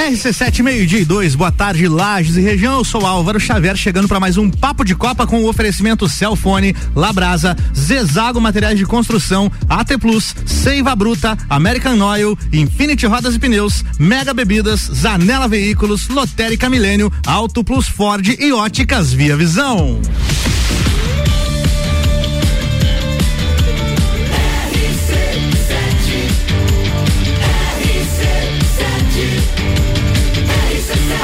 RC7, meio-dia e dois, boa tarde, Lages e região. Eu sou Álvaro Xavier, chegando para mais um Papo de Copa com o oferecimento Celfone, Labrasa, Zezago Materiais de Construção, AT Plus, Seiva Bruta, American Oil, Infinity Rodas e Pneus, Mega Bebidas, Zanela Veículos, Lotérica Milênio, Auto Plus Ford e Óticas Via Visão.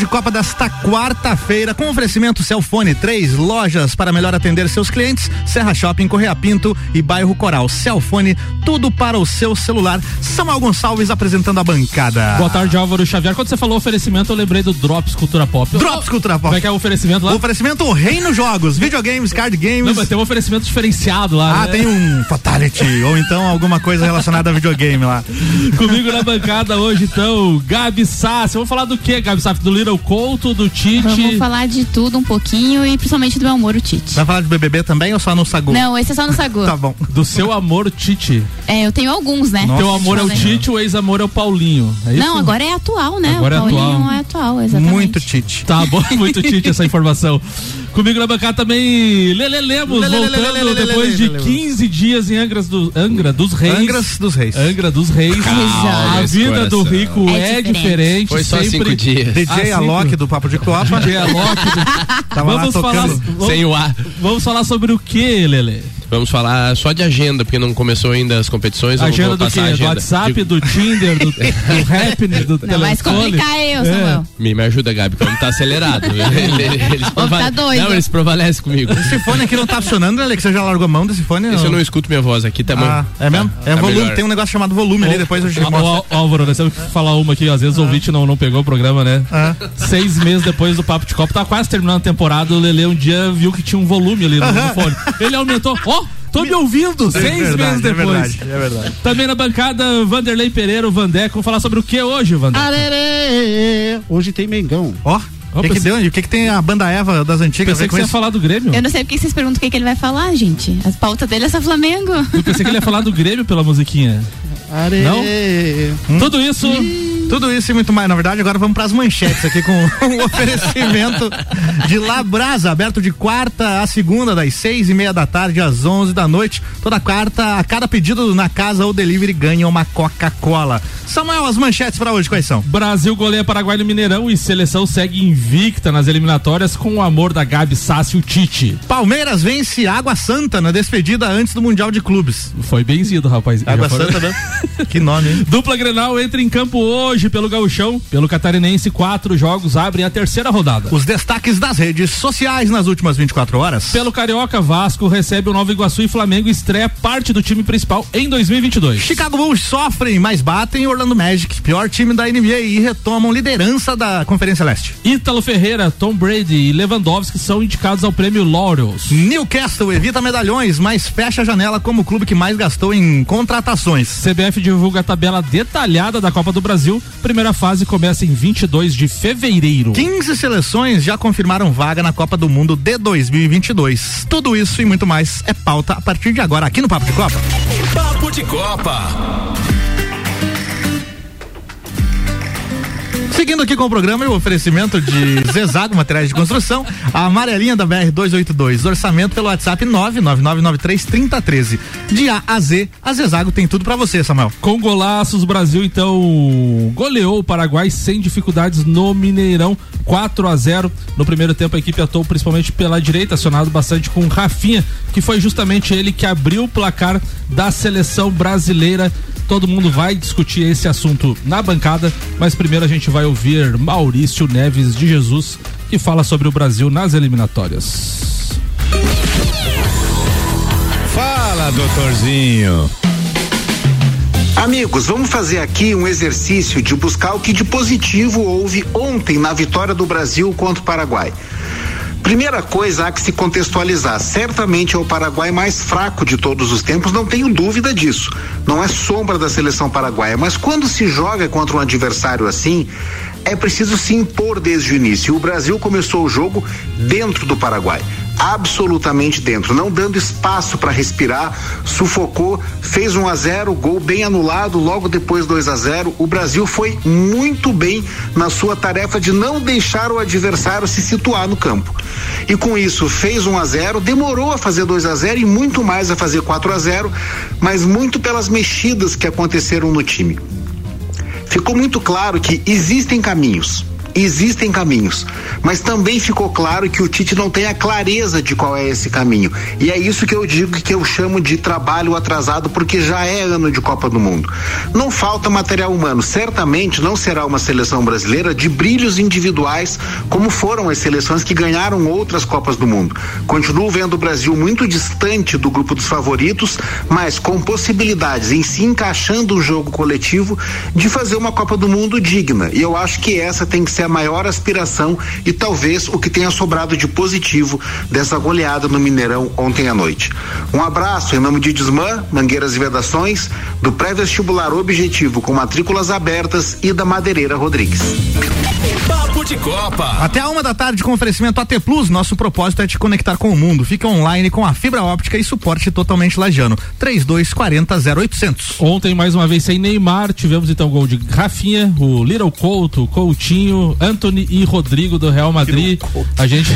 De Copa desta quarta-feira, com oferecimento Celfone, três lojas para melhor atender seus clientes, Serra Shopping, Correia Pinto e Bairro Coral. Celfone, tudo para o seu celular. Samuel Gonçalves apresentando a bancada. Boa tarde, Álvaro Xavier. Quando você falou oferecimento, eu lembrei do Drops Cultura Pop. Drops Cultura Pop. Como é que é o oferecimento lá? O oferecimento Reino Jogos, videogames, card games. Não, mas tem um oferecimento diferenciado lá. Ah, né? tem um Fatality, ou então alguma coisa relacionada a videogame lá. Comigo na bancada hoje, então, Gabi Sassi. Vamos falar do que, Gabi Sassi? Do Little Couto, do Tite? Vamos falar de tudo um pouquinho e principalmente do meu amor, o Tite. Vai falar de BBB também ou só no Sagu? Não, esse é só no Sagu. Tá bom. Do seu amor, o Tite. É, eu tenho alguns, né? Teu amor é o. Tite, o ex-amor é o Paulinho. É isso? Não, agora é atual, né? Agora é o Paulinho atual. é atual, exatamente. Muito Tite. Tá bom, muito Tite essa informação. Comigo na bancada também, Lele Lemos, voltando depois de Lele, Lele. 15 dias em Angras do, Angra dos Reis. Angras dos Reis. Angra dos Reis. Calma, a vida do rico É é, diferente. diferente. Foi só sempre... cinco dias. DJ Ah, Alok do Papo de Copa. DJ Alok. Tava lá vamos falar, tocando. vamos, Sem o ar. vamos falar sobre o que, Lele? Vamos falar só de agenda, porque não começou ainda as competições. Agenda do quê? a Do agenda. WhatsApp, De- do Tinder, do, do Rap, do Não, telefone. complicar eu, É. Samuel. Me, me ajuda, Gabi, que o homem tá acelerado. eles tá doido. Não, eles prevalecem comigo. Esse fone aqui não tá funcionando, né? Que você já largou a mão desse fone? Esse eu não escuto minha voz aqui, tá bom. Ah, é mesmo? Tá, é tá volume, melhor. tem um negócio chamado volume ali, depois eu te mostro. ó, Álvaro, nós temos que falar uma aqui, às vezes o ouvinte não, não pegou o programa, né? Ah. Seis meses depois do Papo de Copa, tá quase terminando a temporada, o Lele um dia viu que tinha um volume ali no, no fone. Ele aumentou, ó, tô me ouvindo, É seis verdade, meses É depois. verdade, é verdade. Também na bancada, Vanderlei Pereira, o Vandeco, vamos falar sobre o que hoje, Vandeco? Arerê! Hoje tem Mengão. Ó, o que, que deu? O que, que tem a banda Eva das antigas? Pensei que você ia falar do Grêmio. Eu não sei porque vocês perguntam o que, que ele vai falar, gente. A pauta dele é só Flamengo. Eu pensei que ele ia falar do Grêmio pela musiquinha. Arerê! Tudo isso. Tudo isso e muito mais. Na verdade, agora vamos para as manchetes aqui com o oferecimento de Labrasa, aberto de quarta a segunda, das seis e meia da tarde às onze da noite. Toda quarta, a cada pedido na casa ou delivery ganha uma Coca-Cola. Samuel, as manchetes para hoje quais são? Brasil goleia Paraguai no Mineirão e seleção segue invicta nas eliminatórias com o amor da Gabi Sassi o Tite. Palmeiras vence Água Santa na despedida antes do Mundial de Clubes. Foi benzido, rapaz. Água Santa, né? Que nome, hein? Dupla Grenal entra em campo hoje pelo Gauchão. Pelo Catarinense, quatro jogos abrem a terceira rodada. Os destaques das redes sociais nas últimas 24 horas. Pelo Carioca, Vasco recebe o Nova Iguaçu e Flamengo estreia parte do time principal em 2022. Chicago Bulls sofrem, mas batem Orlando Magic, pior time da NBA, e retomam liderança da Conferência Leste. Ítalo Ferreira, Tom Brady e Lewandowski são indicados ao prêmio Laurels. Newcastle evita medalhões, mas fecha a janela como o clube que mais gastou em contratações. CBF divulga a tabela detalhada da Copa do Brasil. Primeira fase começa em 22 de fevereiro. 15 seleções já confirmaram vaga na Copa do Mundo de 2022. Tudo isso e muito mais é pauta a partir de agora aqui no Papo de Copa. Papo de Copa. Seguindo aqui com o programa e o oferecimento de Zezago Materiais de Construção, a amarelinha da BR 282, orçamento pelo WhatsApp 999933013. De A a Z, a Zezago tem tudo pra você, Samuel. Com golaços, Brasil então goleou o Paraguai sem dificuldades no Mineirão, 4 a 0 No primeiro tempo, a equipe atuou principalmente pela direita, acionado bastante com Rafinha, que foi justamente ele que abriu o placar da seleção brasileira. Todo mundo vai discutir esse assunto na bancada, mas primeiro a gente vai ouvir Maurício Neves de Jesus, que fala sobre o Brasil nas eliminatórias. Fala, doutorzinho. Amigos, vamos fazer aqui um exercício de buscar o que de positivo houve ontem na vitória do Brasil contra o Paraguai. Primeira coisa há que se contextualizar. Certamente é o Paraguai mais fraco de todos os tempos, não tenho dúvida disso. Não é sombra da seleção paraguaia, mas quando se joga contra um adversário assim, é preciso se impor desde o início. O Brasil começou o jogo dentro do Paraguai absolutamente dentro, não dando espaço para respirar, sufocou, fez 1 um a 0, gol bem anulado, logo depois 2 a 0. O Brasil foi muito bem na sua tarefa de não deixar o adversário se situar no campo. E com isso fez 1 um a 0, demorou a fazer 2 a 0 e muito mais a fazer 4 a 0, mas muito pelas mexidas que aconteceram no time. Ficou muito claro que existem caminhos existem caminhos, mas também ficou claro que o Tite não tem a clareza de qual é esse caminho. E é isso que eu digo que eu chamo de trabalho atrasado, porque já é ano de Copa do Mundo. Não falta material humano, certamente não será uma seleção brasileira de brilhos individuais, como foram as seleções que ganharam outras Copas do Mundo. Continuo vendo o Brasil muito distante do grupo dos favoritos, mas com possibilidades em se encaixando um jogo coletivo de fazer uma Copa do Mundo digna. E eu acho que essa tem que ser ser a maior aspiração e talvez o que tenha sobrado de positivo dessa goleada no Mineirão ontem à noite. Um abraço em nome de Desmã, Mangueiras e Vedações, do pré-vestibular Objetivo com matrículas abertas e da Madeireira Rodrigues. Papo de Copa. Até a uma da tarde com oferecimento AT Plus, nosso propósito é te conectar com o mundo. Fica online com a fibra óptica e suporte totalmente lajano. 3240 0800. Ontem, mais uma vez, sem Neymar, tivemos então o gol de Rafinha, o Little Couto, Coutinho, Anthony e Rodrigo do Real Madrid. A gente,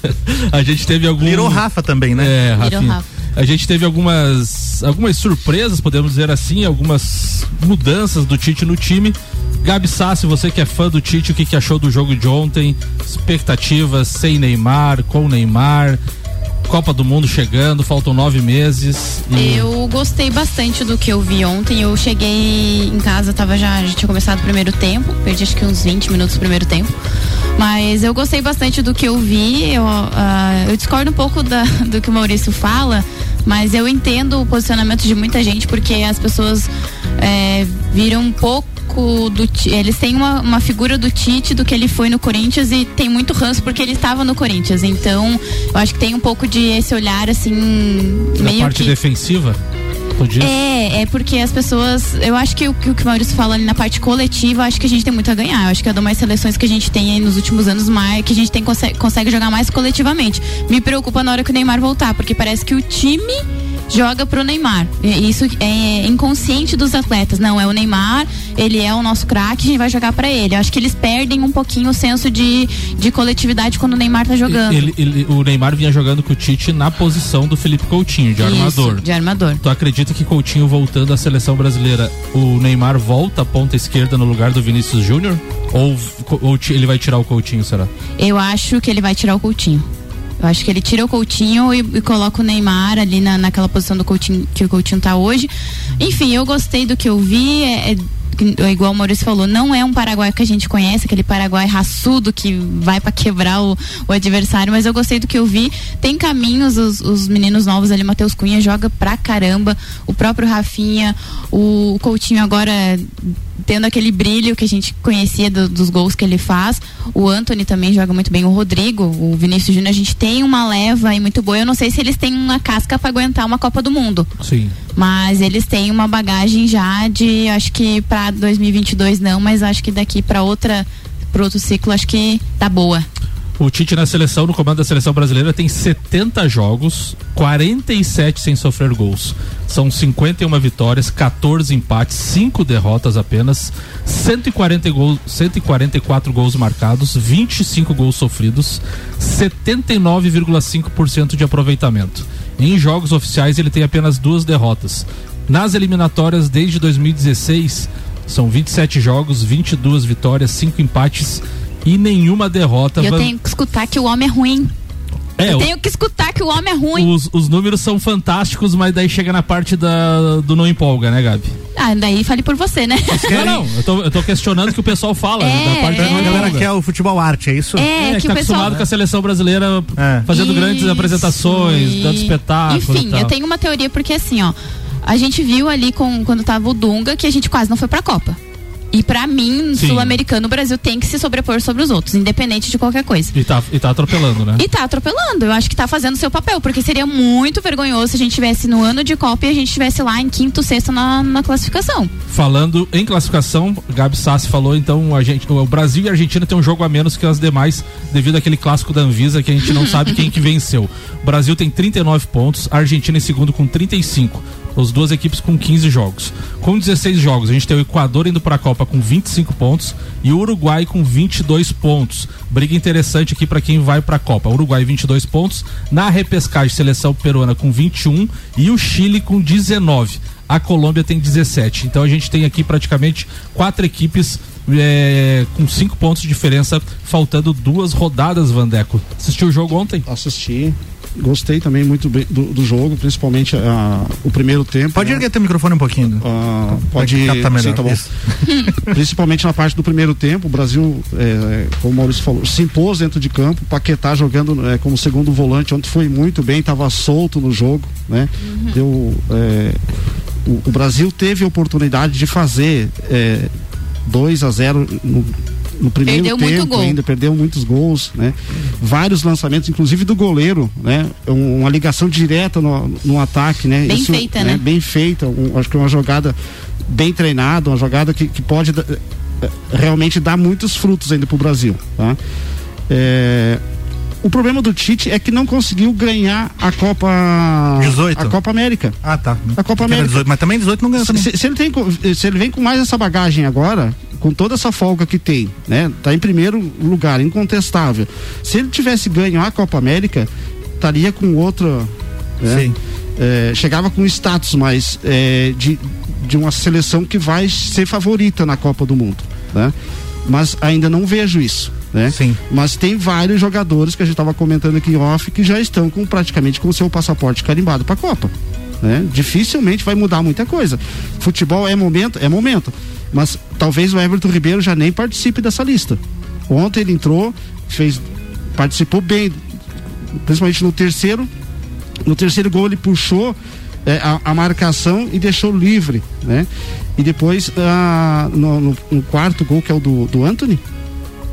a gente teve algum. Virou Rafa também, né? É, Rafinha. A gente teve algumas algumas surpresas, podemos dizer assim, algumas mudanças do Tite no time. Gabi Sassi, você que é fã do Tite, o que, que achou do jogo de ontem? Expectativas sem Neymar, com Neymar, Copa do Mundo chegando, faltam nove meses. e- Eu gostei bastante do que eu vi ontem. Eu cheguei em casa, tava já, já tinha começado o primeiro tempo, perdi acho que uns 20 minutos do primeiro tempo. Mas eu gostei bastante do que eu vi. Eu, ah, eu discordo um pouco da- do que o Maurício fala, mas eu entendo o posicionamento de muita gente, porque as pessoas é, viram um pouco do Ti- eles têm uma, uma figura do Tite do que ele foi no Corinthians e tem muito ranço porque ele estava no Corinthians então eu acho que tem um pouco de esse olhar assim na meio parte que defensiva, é, é porque as pessoas. Eu acho que o que o Maurício fala ali na parte coletiva, eu acho que a gente tem muito a ganhar. Eu acho que é uma das seleções que a gente tem aí nos últimos anos mais, que a gente tem, consegue, consegue jogar mais coletivamente. Me preocupa na hora que o Neymar voltar, porque parece que o time joga pro Neymar. Isso é inconsciente dos atletas. Não, é o Neymar, ele é o nosso craque, a gente vai jogar pra ele. Eu acho que eles perdem um pouquinho o senso de, de coletividade quando o Neymar tá jogando. Ele- ele- o Neymar vinha jogando com o Tite na posição do Felipe Coutinho, de Isso, armador. de armador. Tu acredita que Coutinho voltando à seleção brasileira, o Neymar volta à ponta esquerda no lugar do Vinícius Júnior? Ou, ou ele vai tirar o Coutinho, será? Eu acho que ele vai tirar o Coutinho. Acho que ele tira o Coutinho e, e coloca o Neymar ali na, naquela posição do Coutinho que o Coutinho tá hoje. Enfim, eu gostei do que eu vi. É, é- é igual o Maurício falou, não é um Paraguai que a gente conhece, aquele Paraguai raçudo que vai para quebrar o, o adversário, mas eu gostei do que eu vi. Tem caminhos, os, os meninos novos ali, Matheus Cunha joga pra caramba, o próprio Rafinha, o Coutinho agora tendo aquele brilho que a gente conhecia do- dos gols que ele faz. O Anthony também joga muito bem. O Rodrigo, o Vinícius Júnior, a gente tem uma leva aí muito boa. Eu não sei se eles têm uma casca para aguentar uma Copa do Mundo, Sim. mas eles têm uma bagagem já de, acho que para 2022 não, mas acho que daqui para outra, para outro ciclo, acho que tá boa. O Tite na seleção, no comando da seleção brasileira, tem 70 jogos, 47 sem sofrer gols. São 51 vitórias, 14 empates, 5 derrotas apenas, 140 gols, 144 gols marcados, 25 gols sofridos, 79,5% de aproveitamento. Em jogos oficiais, ele tem apenas duas derrotas. Nas eliminatórias desde 2016, são 27 jogos, 22 vitórias, 5 empates e nenhuma derrota. E eu Van- tenho que escutar que o homem é ruim. É, eu tenho que escutar que o homem é ruim. os, os números são fantásticos, mas daí chega na parte da, do não empolga, né, Gabi? Ah, daí fale por você, né? Não, não, eu tô, eu tô questionando o que o pessoal fala É, da parte é. da galera empolga. quer o futebol arte, é isso? É, É, que tá o pessoal acostumado com a seleção brasileira É. fazendo grandes Isso, apresentações, e- dando espetáculo. Enfim, e tal. eu tenho uma teoria porque assim, ó, a gente viu ali com quando tava o Dunga que a gente quase não foi pra Copa. E pra mim, sul-americano, o Brasil tem que se sobrepor sobre os outros, independente de qualquer coisa. E tá, e tá atropelando, né? E tá atropelando. Eu acho que tá fazendo seu papel, porque seria muito vergonhoso se a gente tivesse no ano de Copa e a gente tivesse lá em quinto, sexto na, na classificação. Falando em classificação, Gabi Sassi falou, então a gente, o Brasil e a Argentina tem um jogo a menos que as demais, devido àquele clássico da Anvisa que a gente não sabe quem que venceu. O Brasil tem 39 pontos, a Argentina em segundo com 35. As duas equipes com 15 jogos. Com 16 jogos, a gente tem o Equador indo para a Copa com 25 pontos e o Uruguai com 22 pontos. Briga interessante aqui para quem vai para a Copa. Uruguai 22 pontos, na repescagem seleção peruana com 21 e o Chile com 19 a Colômbia tem 17. Então a gente tem aqui praticamente quatro equipes é, com cinco pontos de diferença, faltando duas rodadas, Vandeco. Assistiu o jogo ontem? Assisti. Gostei também muito bem do, do jogo, principalmente ah, o primeiro tempo. Pode né? erguer teu microfone um pouquinho. Ah, Pode pode captar melhor. Sim, tá bom. Principalmente na parte do primeiro tempo, o Brasil, é, como o Maurício falou, se impôs dentro de campo. Paquetá jogando é, como segundo volante, ontem foi muito bem, estava solto no jogo, né? Deu, é, o, o Brasil teve a oportunidade de fazer é, 2 a 0 no, no primeiro Perdeu muito tempo gol. ainda, perdeu muitos gols, né? Vários lançamentos, inclusive do goleiro, né? Um- uma ligação direta no, no ataque, né? Bem feita, né? Bem feita, um- acho que é uma jogada bem treinada, uma jogada que, que pode da- eh, realmente dar muitos frutos ainda pro Brasil, tá? É, o problema do Tite é que não conseguiu ganhar a Copa 18. a Copa América. Ah, tá. A Copa América. 18, mas também 18 não ganhou Se, também. se- se ele tem, se ele vem com mais essa bagagem agora, com toda essa folga que tem, né? Tá em primeiro lugar, incontestável. Se ele tivesse ganho a Copa América, estaria com outra. né? Sim. É, chegava com status mais é, de, de uma seleção que vai ser favorita na Copa do Mundo, né? Mas ainda não vejo isso, né? Sim. Mas tem vários jogadores que a gente estava comentando aqui em off que já estão com praticamente com o seu passaporte carimbado para a Copa. Né? Dificilmente vai mudar muita coisa. Futebol é momento, é momento. Mas talvez o Everton Ribeiro já nem participe dessa lista. Ontem ele entrou, fez, participou bem, principalmente no terceiro. No terceiro gol ele puxou é, a, a marcação e deixou livre, né? E depois ah, no, no- no quarto gol que é o do, do Anthony,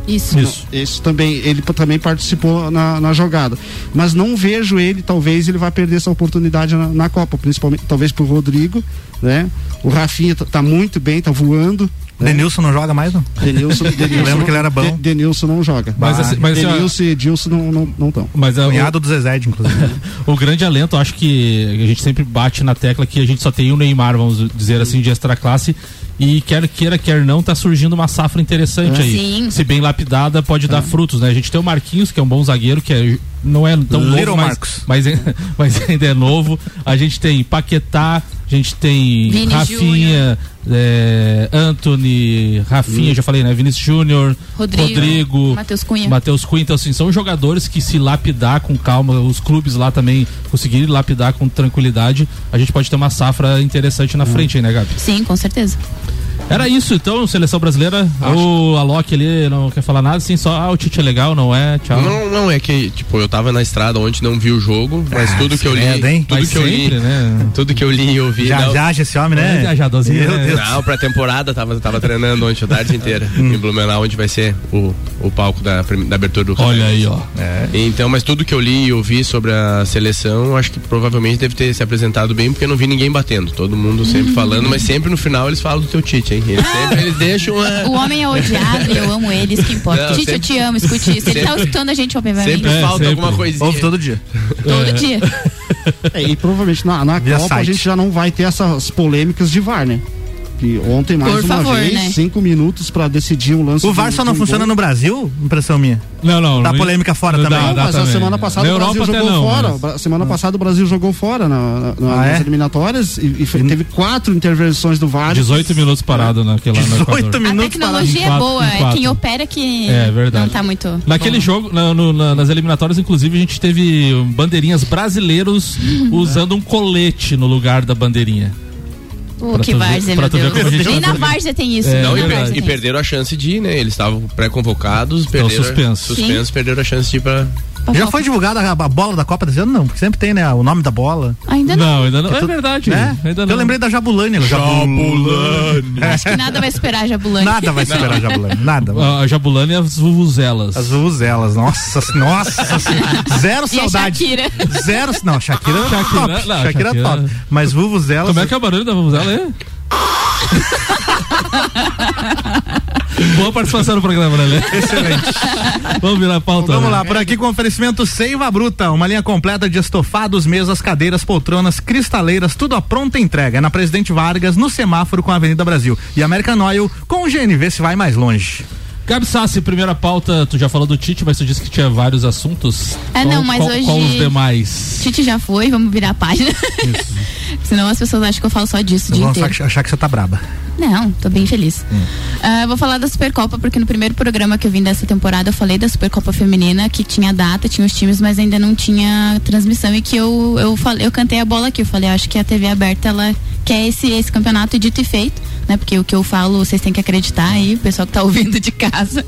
Isso. Isso. esse também, ele também participou na, na jogada. Mas não vejo ele, talvez ele vá perder essa oportunidade na, na Copa, principalmente talvez pro Rodrigo, né? O Rafinha tá, tá muito bem, tá voando. né? Denilson não joga mais, não? Denilson, Denilson, Eu lembro que ele era bom. De- Denilson não joga. Mas assim- mas assim, Denilson e Edilson não não não estão. Mas é, o, Cunhado do Zezé, inclusive. o grande alento, acho que a gente sempre bate na tecla que a gente só tem o Neymar, vamos dizer assim, de extra classe. E quer queira, quer não, tá surgindo uma safra interessante É. aí. Sim. Se bem lapidada, pode dar frutos, né? A gente tem o Marquinhos, que é um bom zagueiro, que é, não é tão Little novo, mas, Marcos. mas, mas ainda é novo. A gente tem Paquetá, a gente tem Vini Rafinha, é, Anthony, Rafinha, já falei, né? Vinícius Júnior, Rodrigo, Rodrigo Matheus Cunha. Matheus Cunha, então assim, são jogadores que se lapidar com calma, os clubes lá também conseguirem lapidar com tranquilidade, a gente pode ter uma safra interessante na frente aí, né, Gabi? Sim, com certeza. Era isso, então, seleção brasileira. O Alok ali não quer falar nada, assim, só, ah, o Tite é legal, não é? Tchau. Não, não, é que, tipo, eu tava na estrada ontem, não vi o jogo, mas Ah, tudo que eu li. hein? Tudo Mas que eu li. sempre, né? Tudo que eu li e ouvi. Já, não, já, esse homem, É, né? viajadorzinho, Meu né? Deus. Não, pra temporada tava, tava treinando ontem a tarde inteira Hum. em Blumenau, onde vai ser o, o palco da, da abertura do Olha aí, ó. Então, mas tudo que eu li e ouvi sobre a seleção, acho que provavelmente deve ter se apresentado bem, porque eu não vi ninguém batendo. Todo mundo sempre falando, mas sempre no final eles falam do teu Tite, hein? Eles sempre eles deixam a. O homem é odiado e eu amo ele, isso que importa. Não, gente, eu sempre- te amo, escute isso. Ele tá escutando a gente, obviamente. Sempre É, falta sempre. alguma coisinha. Ouve todo dia. Todo dia. É, e provavelmente na, na Copa a gente já não vai ter essas polêmicas de VAR, né? Que ontem mais Por uma favor, vez, né? cinco minutos pra decidir um lance. O VAR só não um funciona gol. no Brasil? Impressão minha. Não, não. Dá não- polêmica fora não também. dá, Não, dá mas a também. semana passada Na o Brasil Europa até jogou não, fora. mas- Bra- Semana passada o Brasil jogou fora na, na- Ah, é? nas eliminatórias e, e teve quatro intervenções do VAR. 18 minutos parado naquela no 18 Equador. A minutos tecnologia é quatro, boa, em é quem opera que É, verdade. não tá muito. Naquele bom. jogo, na- no- na- nas eliminatórias, inclusive, a gente teve bandeirinhas brasileiros usando um colete no lugar da bandeirinha. Pra que várzea, meu Deus. gente Nem na várzea tem isso. É, Não, e, per- e perderam a chance de ir, né? Eles estavam pré-convocados, perderam, suspensos. suspensos, perderam a chance de ir pra, Já Copa. foi divulgada a, a bola da Copa desse ano? Não, porque sempre tem, né? O nome da bola. Ainda não. Não, ainda não. É tu- verdade. É? Ainda não. Eu lembrei da Jabulani. Jabulani. Acho que nada vai esperar a Jabulani. Nada vai superar a Jabulani. Nada. A a Jabulani e as vuvuzelas. As vuvuzelas, nossa, nossa, zero E a saudade. Shakira. Zero, não, Shakira, Shakira, top, não, Shakira, Shakira- top. Mas vuvuzelas, Como é que é o barulho da vuvuzela aí? Boa participação no programa, né, Lê? excelente. Vamos virar a pauta. Vamos né? lá, por aqui com oferecimento Seiva Bruta, uma linha completa de estofados, mesas, cadeiras, poltronas, cristaleiras, tudo à pronta entrega. É na Presidente Vargas, no semáforo com a Avenida Brasil. E American Oil com o GNV se vai mais longe. Gabi Sassi, primeira pauta, tu já falou do Tite, mas tu disse que tinha vários assuntos. É, Qual- não, mas qual- hoje- Qual os demais? Tite já foi, vamos virar a página. Senão as pessoas acham que eu falo só disso o dia Vão achar, achar que você tá braba. Não, tô bem feliz. Ah, vou falar da Supercopa, porque no primeiro programa que eu vim dessa temporada eu falei da Supercopa Feminina, que tinha data, tinha os times, mas ainda não tinha transmissão e que eu, eu, falei, eu cantei a bola aqui. Eu falei, acho que a TV aberta ela quer esse, esse campeonato dito e feito, né? Porque o que eu falo, vocês têm que acreditar aí, o pessoal que tá ouvindo de casa.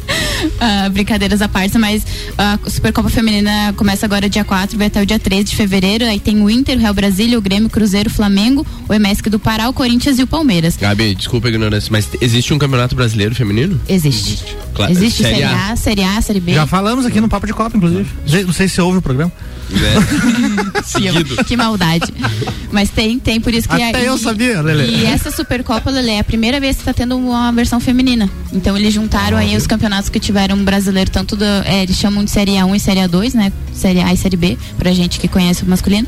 Ah, brincadeiras à parte, mas a Supercopa Feminina começa agora dia 4, vai até o dia 13 de fevereiro. Aí tem o Inter, o Real Brasília, o Grêmio, o Cruzeiro, Flamengo, o EMESC do Pará, o Corinthians e o Palmeiras. Gabi, desculpa a ignorância, mas existe um campeonato brasileiro feminino? Existe. Claro, Existe Série Série A. A, Série A, Série B. Já falamos aqui no Papo de Copa, inclusive. Não sei se você ouve o programa. Né? Que- Seguido. Que maldade. Mas tem, tem, por isso que. Até e- eu sabia, Lelê. E essa Supercopa, Lelê, é a primeira vez que tá tendo uma versão feminina. Então eles juntaram aí os campeonatos que tiveram brasileiro, tanto do. é, eles chamam de Série A1 e Série A2, né? Série A e Série B, pra gente que conhece o masculino.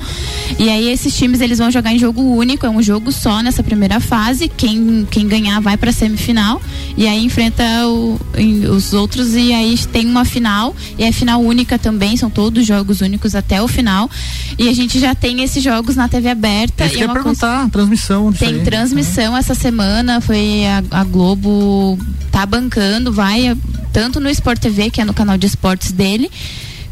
E aí esses times eles vão jogar em jogo único, é um jogo só nessa primeira fase. Quem, quem ganhar vai pra semifinal. E aí enfrenta o- os outros e aí tem uma final. E é final única também, são todos jogos únicos até o final. E a gente já tem esses jogos na TV aberta. É eu ia uma coisa- perguntar, transmissão tem aí. transmissão essa semana, foi a, a Globo tá bancando, vai eh, tanto no Sport TV, que é no canal de esportes dele,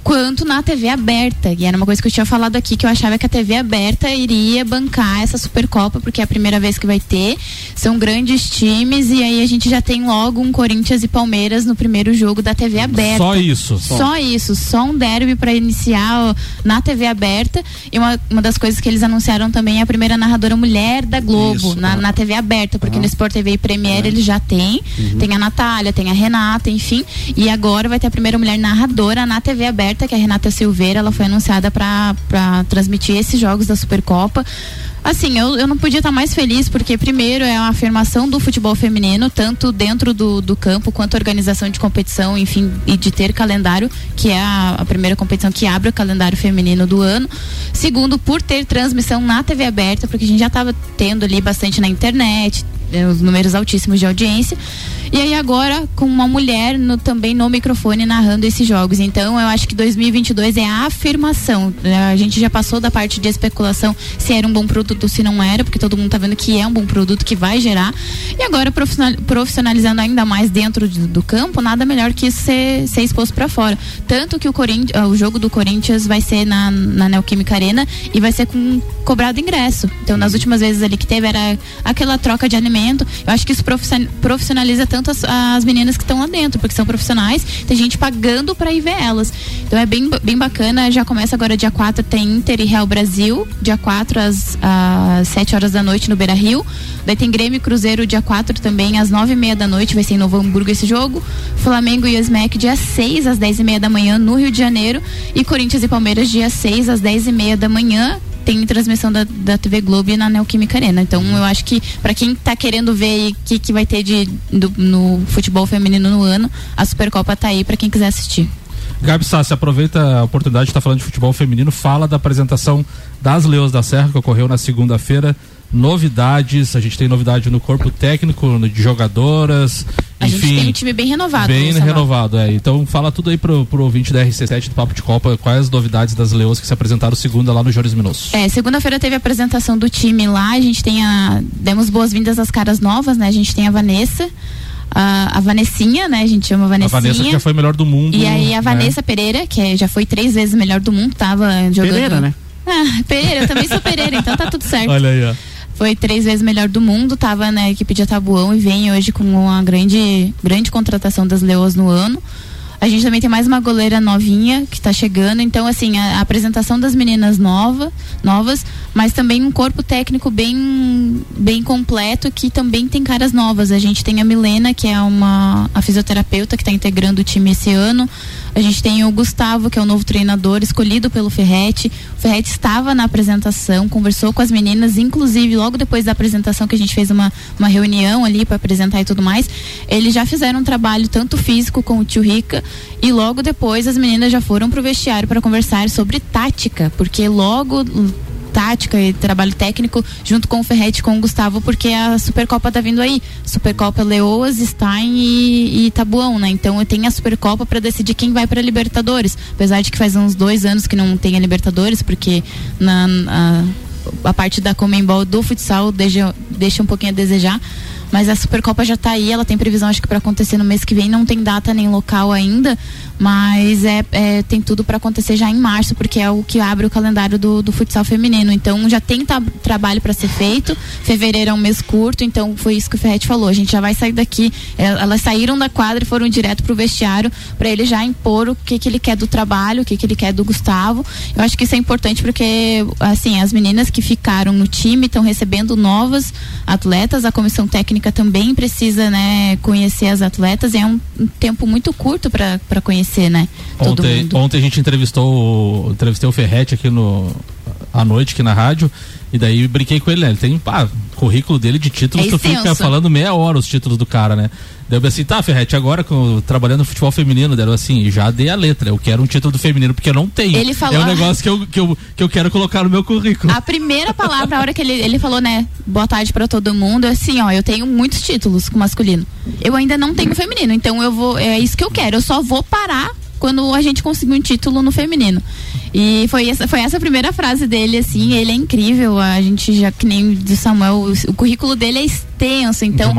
quanto na TV aberta. E era uma coisa que eu tinha falado aqui, que eu achava que a TV aberta iria bancar essa Supercopa, porque é a primeira vez que vai ter. São grandes times, e aí a gente já tem logo um Corinthians e Palmeiras no primeiro jogo da TV aberta. Só isso. Só isso, só um derby para iniciar na TV aberta. E uma, uma das coisas que eles anunciaram também é a primeira narradora mulher da Globo, Isso, na, ah. na TV aberta, porque no Sport TV e Premiere eles já têm. Uhum. Tem a Natália, tem a Renata, enfim. E agora vai ter a primeira mulher narradora na TV aberta, que é a Renata Silveira. Ela foi anunciada para transmitir esses jogos da Supercopa. Assim, eu, eu não podia estar mais feliz, porque primeiro é a afirmação do futebol feminino, tanto dentro do, do campo quanto organização de competição, enfim, e de ter calendário, que é a, a primeira competição que abre o calendário feminino do ano. Segundo, por ter transmissão na TV aberta, porque a gente já estava tendo ali bastante na internet, eh, os números altíssimos de audiência. E aí agora com uma mulher no- também no microfone narrando esses jogos. Então eu acho que 2022 é a afirmação. né? A gente já passou da parte de especulação se era um bom produto ou se não era, porque todo mundo tá vendo que é um bom produto que vai gerar. E agora profissional- profissionalizando ainda mais dentro de- do campo, nada melhor que isso ser, ser exposto para fora. Tanto que o Corinthians, o jogo do Corinthians vai ser na, na Neoquímica Arena e vai ser com cobrado ingresso. Então nas últimas vezes ali que teve era aquela troca de alimento. Eu acho que isso profission- profissionaliza tanto as, as meninas que estão lá dentro, porque são profissionais, tem gente pagando para ir ver elas. Então é bem, bem bacana, já começa agora dia 4, tem Inter e Real Brasil, dia 4 às, às 7 horas da noite no Beira Rio. Daí tem Grêmio e Cruzeiro dia 4 também, às 9 e meia da noite, vai ser em Novo Hamburgo esse jogo. Flamengo e Osmec dia 6 às 10 e meia da manhã no Rio de Janeiro. E Corinthians e Palmeiras dia 6 às 10 e meia da manhã tem transmissão da, da TV Globo e na Neoquímica Arena. Então eu acho que para quem tá querendo ver o que, que vai ter de, do- no futebol feminino no ano, a Supercopa tá aí para quem quiser assistir. Gabi Sassi, aproveita a oportunidade de estar falando de futebol feminino, fala da apresentação das Leões da Serra que ocorreu na segunda-feira. Novidades, a gente tem novidade no corpo técnico, de jogadoras, A gente enfim. tem um time bem renovado. Bem Samuel. renovado, é. Então fala tudo aí pro, pro ouvinte da RC7 do Papo de Copa, quais as novidades das Leões que se apresentaram segunda lá no Jones Minosso. É, segunda-feira teve a apresentação do time lá, a gente tem a. Demos boas-vindas às caras novas, né? A gente tem a Vanessa, a, a Vanessinha, né? A gente chama A Vanessinha. Vanessa que já foi melhor do mundo. E aí a né? Vanessa Pereira, que é- já foi três vezes melhor do mundo, tava jogando. Pereira, né? Ah, Pereira, eu também sou Pereira, então tá tudo certo. Olha aí, ó. Foi três vezes melhor do mundo, tava na equipe de Atabuão e vem hoje com uma grande, grande contratação das Leoas no ano. A gente também tem mais uma goleira novinha que está chegando. Então, assim, a, a, apresentação das meninas nova, novas, mas também um corpo técnico bem, bem completo que também tem caras novas. A gente tem a Milena, que é uma a fisioterapeuta que está integrando o time esse ano. A gente tem o Gustavo, que é o novo treinador escolhido pelo Ferrete. O Ferrete estava na apresentação, conversou com as meninas, inclusive logo depois da apresentação que a gente fez uma, uma reunião ali para apresentar e tudo mais. Eles já fizeram um trabalho tanto físico com o tio Rica e logo depois as meninas já foram pro vestiário para conversar sobre tática, porque logo e trabalho técnico junto com o Ferretti com o Gustavo, porque a Supercopa tá vindo aí. Supercopa Leoas, Stein e, e Tabuão, né? Então eu tenho a Supercopa para decidir quem vai para Libertadores. Apesar de que faz uns dois anos que não tem a Libertadores, porque na a parte da Comembol do futsal deixa, deixa um pouquinho a desejar. Mas a Supercopa já está aí, ela tem previsão acho que para acontecer no mês que vem, não tem data nem local ainda, mas é, é tem tudo para acontecer já em março, porque é o que abre o calendário do, do futsal feminino. Então já tem trabalho para ser feito. Fevereiro é um mês curto, então foi isso que o Ferretti falou. A gente já vai sair daqui. É, elas saíram da quadra e foram direto pro vestiário para ele já impor o que, que ele quer do trabalho, o que, que ele quer do Gustavo. Eu acho que isso é importante porque assim as meninas que ficaram no time estão recebendo novas atletas, a comissão técnica também precisa né, conhecer as atletas. E é um, um tempo muito curto para conhecer conhecer, né? Ontem, ontem a gente entrevistou, entrevistei o Ferretti aqui no à noite aqui na rádio e daí brinquei com ele, né? Ele tem, pá, currículo dele de títulos é que eu fico falando meia hora os títulos do cara, né? Daí eu assim, tá, Ferretti, agora com, trabalhando no futebol feminino, eu assim, já dei a letra, eu quero um título do feminino, porque eu não tenho. Ele falou... É um negócio que eu, que, eu, que eu quero colocar no meu currículo. A primeira palavra, a hora que ele, ele falou, né, boa tarde para todo mundo, é assim, ó, eu tenho muitos títulos com masculino. Eu ainda não tenho feminino, então eu vou, é isso que eu quero, eu só vou parar quando a gente conseguiu um título no feminino. E foi essa, foi essa a primeira frase dele, assim, ele é incrível. A gente já, que nem do Samuel, o, o currículo dele é extenso, então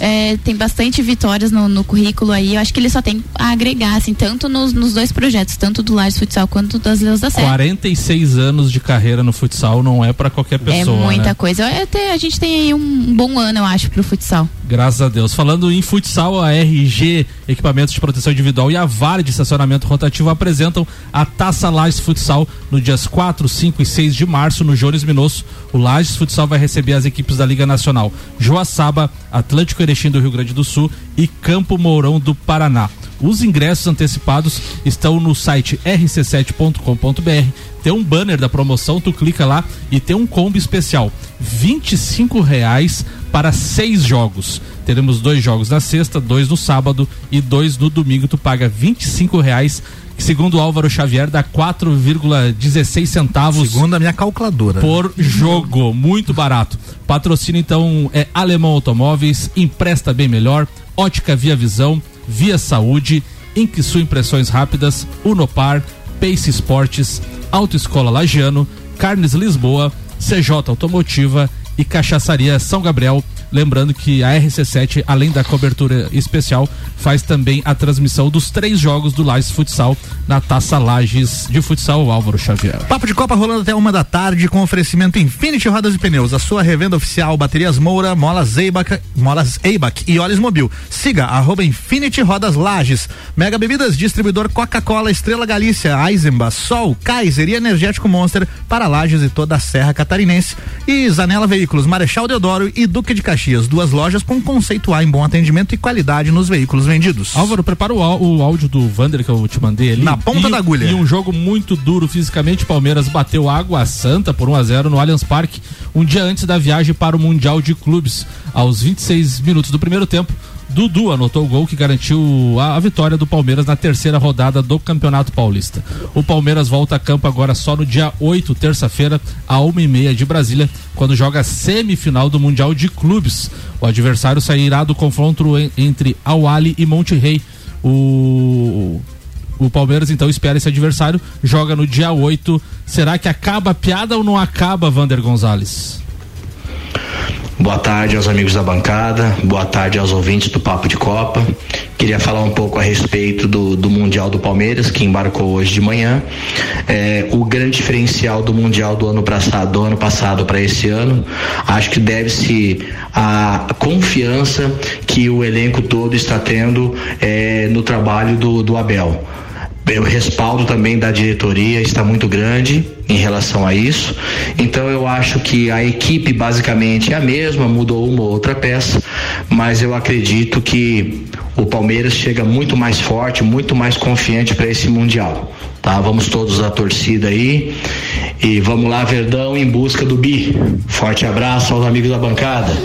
é, tem bastante vitórias no, no, currículo aí. Eu acho que ele só tem a agregar, assim, tanto nos, nos dois projetos, tanto do Lages Futsal quanto das Leões da Serra. 46 anos de carreira no futsal não é para qualquer é pessoa. É muita né? coisa. Até, a gente tem aí um bom ano, eu acho, pro futsal. Graças a Deus. Falando em futsal, a RG Equipamentos de Proteção Individual e a Vale de Estacionamento Rotativo apresentam a Taça Lages Futsal no dias 4, 5 e 6 de março no Jones Minosso. O Lages Futsal vai receber as equipes da Liga Nacional Joaçaba, Atlântico Erechim do Rio Grande do Sul e Campo Mourão do Paraná. Os ingressos antecipados estão no site rc7.com.br. Tem um banner da promoção, tu clica lá e tem um combo especial. R$ reais para seis jogos. Teremos dois jogos na sexta, dois no sábado e dois no domingo. Tu paga R$ reais que segundo Álvaro Xavier dá 4,16 centavos. Segundo a minha calculadora. Por jogo, muito barato. Patrocínio então é Alemão Automóveis, empresta bem melhor, Ótica Via Visão, Via Saúde, Inquisu Impressões Rápidas, Unopar, Pace Esportes, Autoescola Lagiano, Carnes Lisboa, CJ Automotiva e Cachaçaria São Gabriel Lembrando que a RC7, além da cobertura especial, faz também a transmissão dos três jogos do Lages Futsal na Taça Lages de Futsal Álvaro Xavier. Papo de Copa rolando até uma da tarde com oferecimento Infinity Rodas e Pneus, a sua revenda oficial, baterias Moura, molas Eibach, molas Eibach e óleos Mobil. Siga arroba Infinity Rodas Lages. Mega Bebidas, distribuidor Coca-Cola, Estrela Galícia, Eisenbach, Sol, Kaiser e Energético Monster para Lages e toda a Serra Catarinense. E Zanela Veículos, Marechal Deodoro e Duque de Caxias Caxias, duas lojas com conceito A em bom atendimento e qualidade nos veículos vendidos. Álvaro, prepara o, o áudio do Vander que eu te mandei ali. Na ponta e, da agulha. E um jogo muito duro fisicamente. Palmeiras bateu Água Santa por 1 a 0 no Allianz Parque, um dia antes da viagem para o Mundial de Clubes. Aos 26 minutos do primeiro tempo, Dudu anotou o gol que garantiu a, a, vitória do Palmeiras na terceira rodada do Campeonato Paulista. O Palmeiras volta a campo agora só no dia 8, terça-feira, a uma e meia de Brasília, quando joga a semifinal do Mundial de Clubes. O adversário sairá do confronto en, entre Awali e Monte Rei. O o Palmeiras então espera esse adversário, joga no dia 8. Será que acaba a piada ou não acaba, Vander Gonzalez? Boa tarde aos amigos da bancada, boa tarde aos ouvintes do Papo de Copa. Queria falar um pouco a respeito do, do Mundial do Palmeiras, que embarcou hoje de manhã. É, o grande diferencial do Mundial do ano passado, do ano passado para esse ano, acho que deve-se à confiança que o elenco todo está tendo é, no trabalho do, do Abel. O respaldo também da diretoria está muito grande em relação a isso. Então eu acho que a equipe basicamente é a mesma, mudou uma ou outra peça, mas eu acredito que o Palmeiras chega muito mais forte, muito mais confiante para esse mundial. Tá? Vamos todos à torcida aí e vamos lá Verdão em busca do bi. Forte abraço aos amigos da bancada.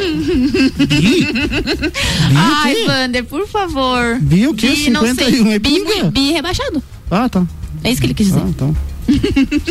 Ai, Vander, por favor. Bi o quê? Bi, não sei. 51 é Bi, pinga? bi rebaixado. Ah, tá. É isso que ele quis dizer. Ah, então.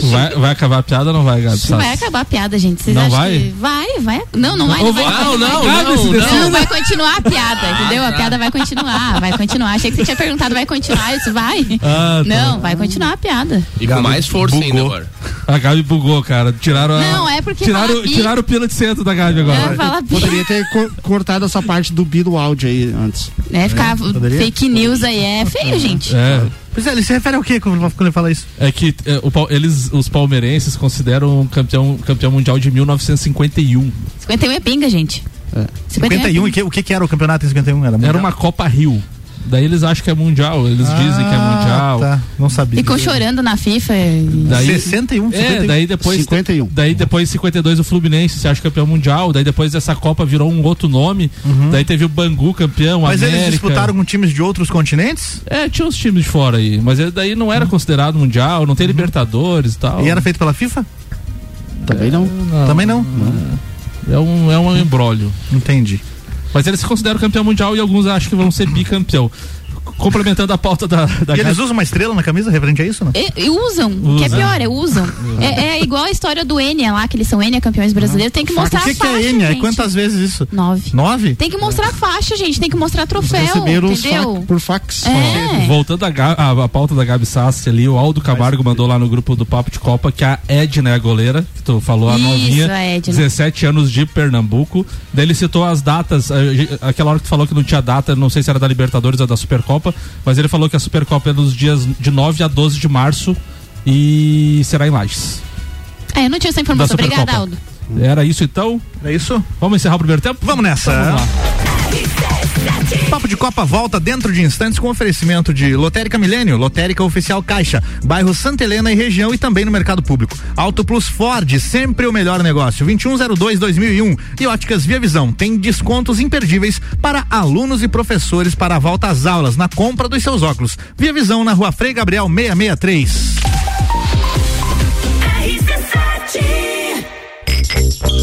Vai, vai acabar a piada ou não vai, Gabi? Vai acabar a piada, gente. Vocês Não acham vai? que- Vai, vai. Não, não vai. Não, vai, vai, não, vai. não, se decida. Não, vai continuar a piada, entendeu? A piada vai continuar, vai continuar. Achei que você tinha perguntado, vai continuar? Isso vai? Ah, tá. Não, vai continuar a piada. E com mais força ainda agora. A Gabi bugou, cara. Tiraram a. Não, é porque Tiraram, bi. tiraram o pila de centro da Gabi agora. Fala. Poderia ter co- cortado essa parte do bi do áudio aí antes. É, ficar poderia? fake news aí é feio, gente. É. Pois é, ele se refere ao quê quando ele fala isso? É que é, o eles, os palmeirenses consideram um campeão, campeão mundial de 1951. 51 é pinga, gente. É. 51, e que, o que, que era o campeonato em 51? Era, Era uma Copa Rio. Daí eles acham que é mundial, eles dizem que é Ah, mundial. Tá, não sabia. Ficou chorando na FIFA. Daí, 61, É, 51. daí depois. 51. Daí depois 52 o Fluminense se acha campeão mundial. Daí depois dessa Copa virou um outro nome. Daí teve o Bangu campeão, Mas América. eles disputaram com times de outros continentes? É, tinha uns times de fora aí. Mas ele- daí não era considerado mundial, não tem Libertadores e tal. E era feito pela FIFA? Também não. Também não. É um, é um embrólio. Entendi. Mas eles se consideram campeão mundial e alguns acham que vão ser bicampeão. Complementando a pauta da, da E eles usam uma estrela na camisa referente a isso, não? E, e usam, o que é Usam. pior, é usam. É, é igual a história do Enia lá, que eles são Enia campeões brasileiros. Tem que mostrar O que, a que é faixa. Enya? É gente. quantas vezes isso? Nove. Nove? Tem que mostrar a faixa, gente. Tem que mostrar troféu. Receberam entendeu? fa por fax. É. Voltando à Ga- à à pauta da Gabi Sassi ali, o Aldo Camargo mandou lá no grupo do Papo de Copa que a Edna é a goleira, que tu falou, a Isso, novinha, a Edna. 17 anos de Pernambuco. Daí ele citou as datas, eh, aquela hora que tu falou que não tinha data, não sei se era da Libertadores ou da Supercopa, mas ele falou que a Supercopa é nos dias de 9 a 12 de março e será em Lages. É, eu não tinha essa informação. Da Obrigada, Supercopa. Aldo. Era isso então? É isso? Vamos encerrar o primeiro tempo? Vamos nessa. Então, vamos lá. Papo de Copa volta dentro de instantes com oferecimento de Lotérica Milênio, Lotérica Oficial Caixa, bairro Santa Helena e região e também no mercado público. Auto Plus Ford, sempre o melhor negócio. 2102-2001 e Óticas Via Visão tem descontos imperdíveis para alunos e professores para a volta às aulas na compra dos seus óculos. Via Visão na Rua Frei Gabriel 663.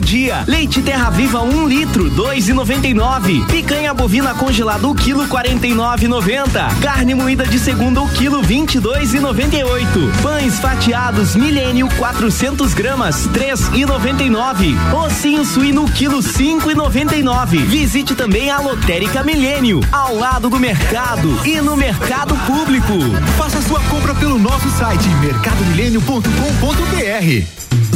dia. Leite Terra Viva 1 um litro, 2,99. Picanha bovina congelada o quilo 49,90. Carne moída de segunda o quilo 22,98. Pães fatiados Milênio 400 gramas, 3,99. Ossinho suíno quilo 5,99. Visite também a Lotérica Milênio, ao lado do mercado e no mercado público. Faça sua compra pelo nosso site mercadomilênio.com.br.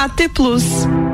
AT Plus.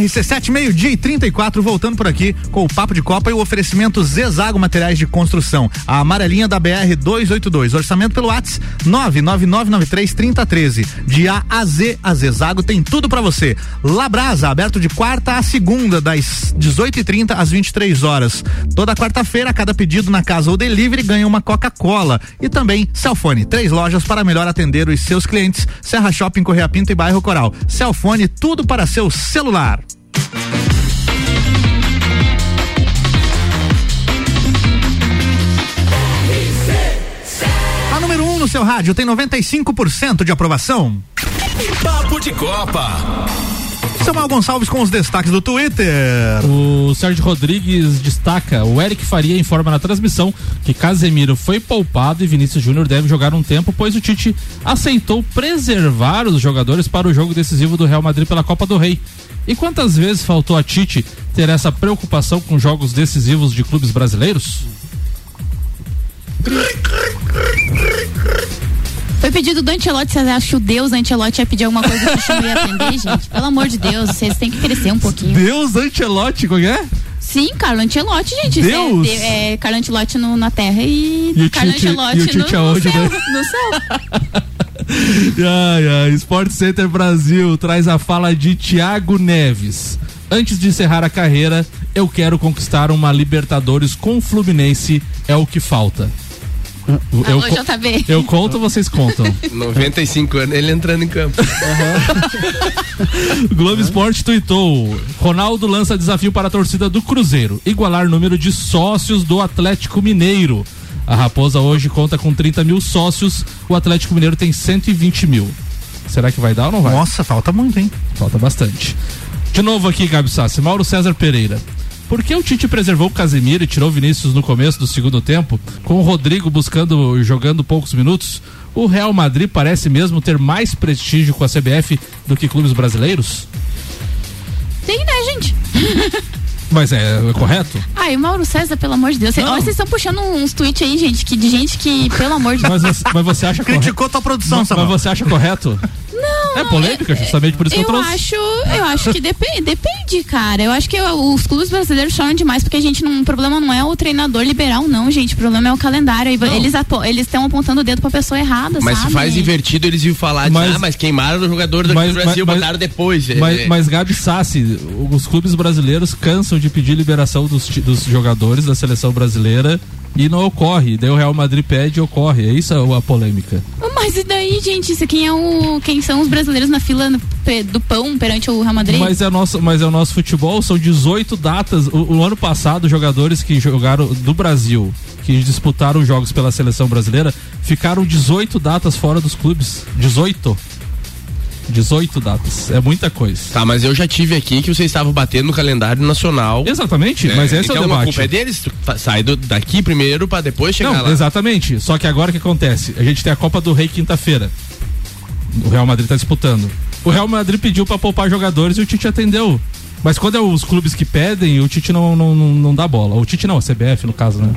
RC7, meio-dia e 34, voltando por aqui com o Papo de Copa e o oferecimento Zezago Materiais de Construção. A amarelinha da BR 282. Orçamento pelo ATS 999933013. De A a Z, a Zezago tem tudo para você. Labrasa, aberto de quarta a segunda, das 18h30 às 23 horas. Toda quarta-feira, cada pedido na casa ou delivery ganha uma Coca-Cola. E também Celfone, três lojas para melhor atender os seus clientes. Serra Shopping, Correia Pinto e Bairro Coral. Celfone, tudo para seu celular. A número 1 um no seu rádio tem 95% de aprovação. Papo de Copa. Samuel Gonçalves com os destaques do Twitter. O Sérgio Rodrigues destaca: o Eric Faria informa na transmissão que Casemiro foi poupado e Vinícius Júnior deve jogar um tempo, pois o Tite aceitou preservar os jogadores para o jogo decisivo do Real Madrid pela Copa do Rei. E quantas vezes faltou a Tite ter essa preocupação com jogos decisivos de clubes brasileiros? Foi pedido do Antelote, vocês acham que o Deus Antelote ia pedir alguma coisa que o Chico ia atender, gente? Pelo amor de Deus, vocês têm que crescer um pouquinho. Deus Antelote, como é? Sim, Carlo Antelote, gente. Deus? É, é Carlo Antelote no, na terra e, E Carlo Ancelotti e o no, Tite no céu. né? No céu. Ai, ai, Sport Center Brasil traz a fala de Thiago Neves. Antes de encerrar a carreira, eu quero conquistar uma Libertadores com o Fluminense, é o que falta. Eu, Alô, JB. eu conto, vocês contam. 95 anos, ele entrando em campo. O Globo Esporte tuitou: Ronaldo lança desafio para a torcida do Cruzeiro, igualar número de sócios do Atlético Mineiro. A Raposa hoje conta com 30 mil sócios, o Atlético Mineiro tem 120 mil. Será que vai dar ou não vai? Nossa, falta muito, hein? Falta bastante. De novo aqui, Gabi Sassi, Mauro César Pereira. Por que o Tite preservou o Casemiro e tirou o Vinícius no começo do segundo tempo, com o Rodrigo buscando jogando poucos minutos? O Real Madrid parece mesmo ter mais prestígio com a CBF do que clubes brasileiros? Tem, né, gente? Mas é, é correto? Ai, o Mauro César, pelo amor de Deus. Olha, vocês estão puxando uns tweets aí, gente, que, de gente que, pelo amor de Mas Deus. você, mas você acha correto? Criticou tua produção, mas, Samuel. mas você acha correto? Não, É polêmica, justamente por isso que eu eu trouxe. acho, eu acho que depende, depende, cara. Eu acho que eu- os clubes brasileiros choram demais porque a gente não, o problema não é o treinador liberal, não, gente. O problema é o calendário. Eles apo- eles estão apontando o dedo pra pessoa errada, Mas sabe? se faz invertido, eles iam falar de, Mas- ah, mas queimaram o jogador do Mas- Brasil, mas- botaram depois. É, Mas, é. mas Gabi Sassi, os clubes brasileiros cansam de pedir liberação dos, dos jogadores da seleção brasileira e não ocorre. Daí o Real Madrid pede e ocorre. É isso a, a polêmica. Mas e daí, gente? Isso quem é o quem são os brasileiros na fila do pão perante o Real Madrid? Mas é, nosso, mas é o nosso futebol, são 18 datas. O, o ano passado, jogadores que jogaram do Brasil, que disputaram jogos pela seleção brasileira, ficaram 18 datas fora dos clubes. 18. 18 datas. É muita coisa. Tá, mas eu já tive aqui que vocês estavam batendo no calendário nacional. Exatamente, mas esse é o então, debate. a culpa é deles? Sai do- daqui primeiro pra depois chegar Não, lá. exatamente. Só que agora o que acontece? A gente tem a Copa do Rei quinta-feira. O Real Madrid tá disputando. O Real Madrid pediu pra poupar jogadores e o Tite atendeu. Mas quando é os clubes que pedem, o Tite não, não, não, não dá bola. O Tite não, a CBF no caso, né?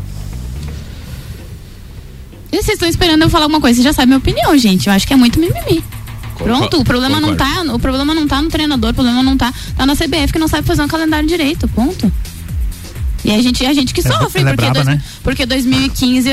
E vocês estão esperando eu falar alguma coisa? Vocês já sabem a minha opinião, gente. Eu acho que é muito mimimi. Pronto, o problema não tá, o problema não tá no treinador, o problema não tá, tá na CBF que não sabe fazer um calendário direito, ponto. E a gente, a gente que Ela- sofre, ela é porque, braba, dois- né? porque 2015,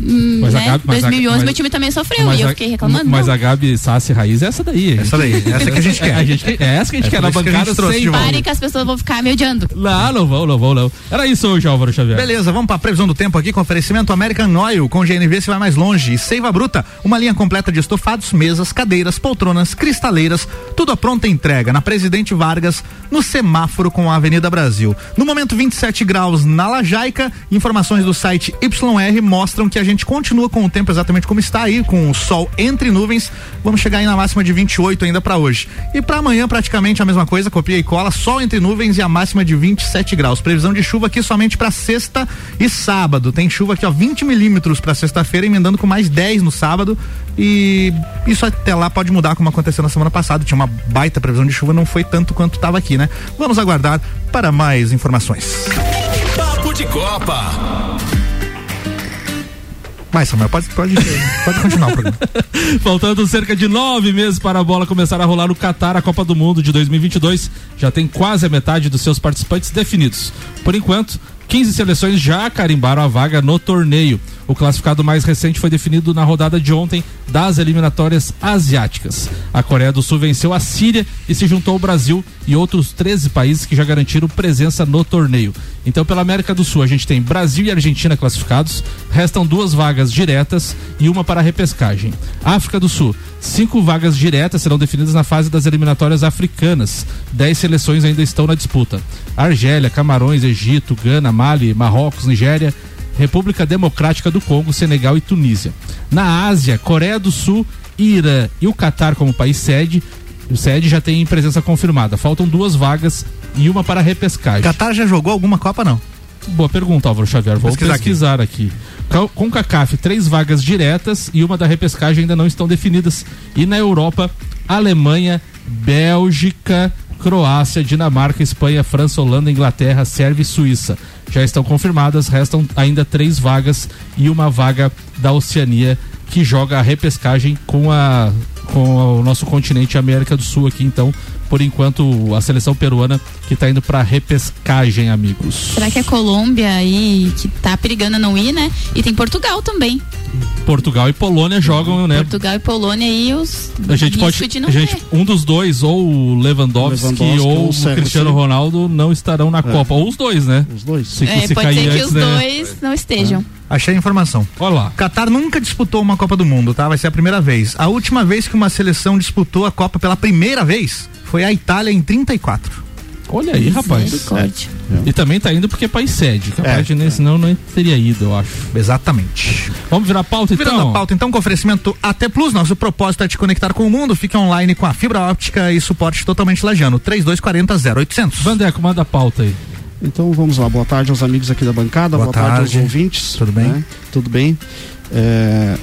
hum, Mas a né? Gabi- mas a- 2011 mas- meu time também sofreu Mas e eu fiquei reclamando. Mas não. a Gabi Sassi Raiz é essa daí. Essa daí, essa que a gente quer. A gente, é essa que a gente É quer na isso que a gente bancada sem. Parem que as pessoas vão ficar me odiando. Não, não vão, não vão, não. Era isso hoje, Álvaro Xavier. Beleza, vamos para a previsão do tempo aqui com oferecimento American Oil. Com GNV você vai mais longe. E Seiva Bruta, uma linha completa de estofados, mesas, cadeiras, poltronas, cristaleiras, tudo a pronta entrega na Presidente Vargas, no semáforo com a Avenida Brasil. No momento 27 graus na Lajaica, informações do site YR mostram que a gente continua com o tempo exatamente como está aí, com o sol entre nuvens. Vamos chegar aí na máxima de 28 ainda para hoje. E para amanhã praticamente a mesma coisa, copia e cola, sol entre nuvens e a máxima de 27 graus. Previsão de chuva aqui somente para sexta e sábado. Tem chuva aqui, ó, 20 milímetros para sexta-feira, emendando com mais 10 no sábado. E isso até lá pode mudar, como aconteceu na semana passada. Tinha uma baita previsão de chuva, não foi tanto quanto estava aqui, né? Vamos aguardar para mais informações. Papo de Copa. Mas, Samuel, pode, pode, pode continuar o programa. Faltando cerca de nove meses para a bola começar a rolar no Catar, a Copa do Mundo de 2022 já tem quase a metade dos seus participantes definidos. Por enquanto, 15 seleções já carimbaram a vaga no torneio. O classificado mais recente foi definido na rodada de ontem das eliminatórias asiáticas. A Coreia do Sul venceu a Síria e se juntou ao Brasil e outros 13 países que já garantiram presença no torneio. Então, pela América do Sul, a gente tem Brasil e Argentina classificados, restam duas vagas diretas e uma para repescagem. África do Sul, cinco vagas diretas serão definidas na fase das eliminatórias africanas. Dez seleções ainda estão na disputa. Argélia, Camarões, Egito, Gana, Mali, Marrocos, Nigéria, República Democrática do Congo, Senegal e Tunísia. Na Ásia, Coreia do Sul, Irã e o Catar como país sede. O sede já tem presença confirmada. Faltam duas vagas e uma para repescagem. Catar já jogou alguma Copa, não? Boa pergunta, Álvaro Xavier. Vou Pesquisar pesquisar, aqui. Com- Com CACAF, três vagas diretas e uma da repescagem ainda não estão definidas. E na Europa, Alemanha, Bélgica, Croácia, Dinamarca, Espanha, França, Holanda, Inglaterra, Sérvia e Suíça. Já estão confirmadas, restam ainda três vagas e uma vaga da Oceania que joga a repescagem com a com o nosso continente América do Sul aqui, então, por enquanto a seleção peruana que está indo para repescagem, amigos. Será que é Colômbia aí que tá perigando a não ir, né? E tem Portugal também. Portugal e Polônia jogam, né? Portugal e Polônia aí os A gente pode, risco de não a gente, um dos dois, ou o Lewandowski, Lewandowski ou o Sérgio Cristiano. Ronaldo não estarão na Copa, ou os dois, né? Os dois. Se, É, se pode ser que antes, os né? dois não estejam. Achei a informação. Olha lá. Qatar nunca disputou uma Copa do Mundo, tá? Vai ser a primeira vez. A última vez que uma seleção disputou a Copa pela primeira vez foi a Itália em 34. Olha aí, rapaz. Misericórdia. E também tá indo porque é país sede. Capaz É. de nem, senão não teria ido, eu acho. Exatamente. Vamos virar a pauta Virando então? a pauta, então, com oferecimento AT Plus, nosso propósito é te conectar com o mundo. Fique online com a fibra óptica e suporte totalmente lajano. 3240 0800. Vandeco, manda a pauta aí. Então vamos lá, boa tarde aos amigos aqui da bancada, Boa boa, tarde. tarde. aos ouvintes. Tudo bem? né? Tudo bem. É,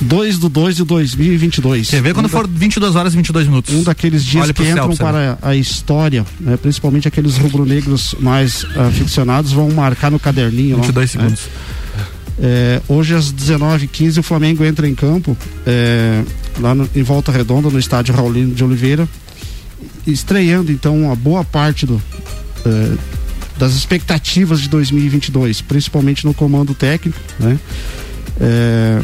2 do 2 de 2022. Quer ver quando Um da- for 22 horas e 22 minutos? um daqueles dias que céu entram ver. para a história, né? principalmente aqueles rubro-negros mais aficionados, vão marcar no caderninho. lá, 22 né? segundos. É, hoje às 19h15 o Flamengo entra em campo é, lá no- em Volta Redonda, no estádio Raulino de Oliveira, estreando então uma boa parte do, é, das expectativas de 2022, principalmente no comando técnico, né? É,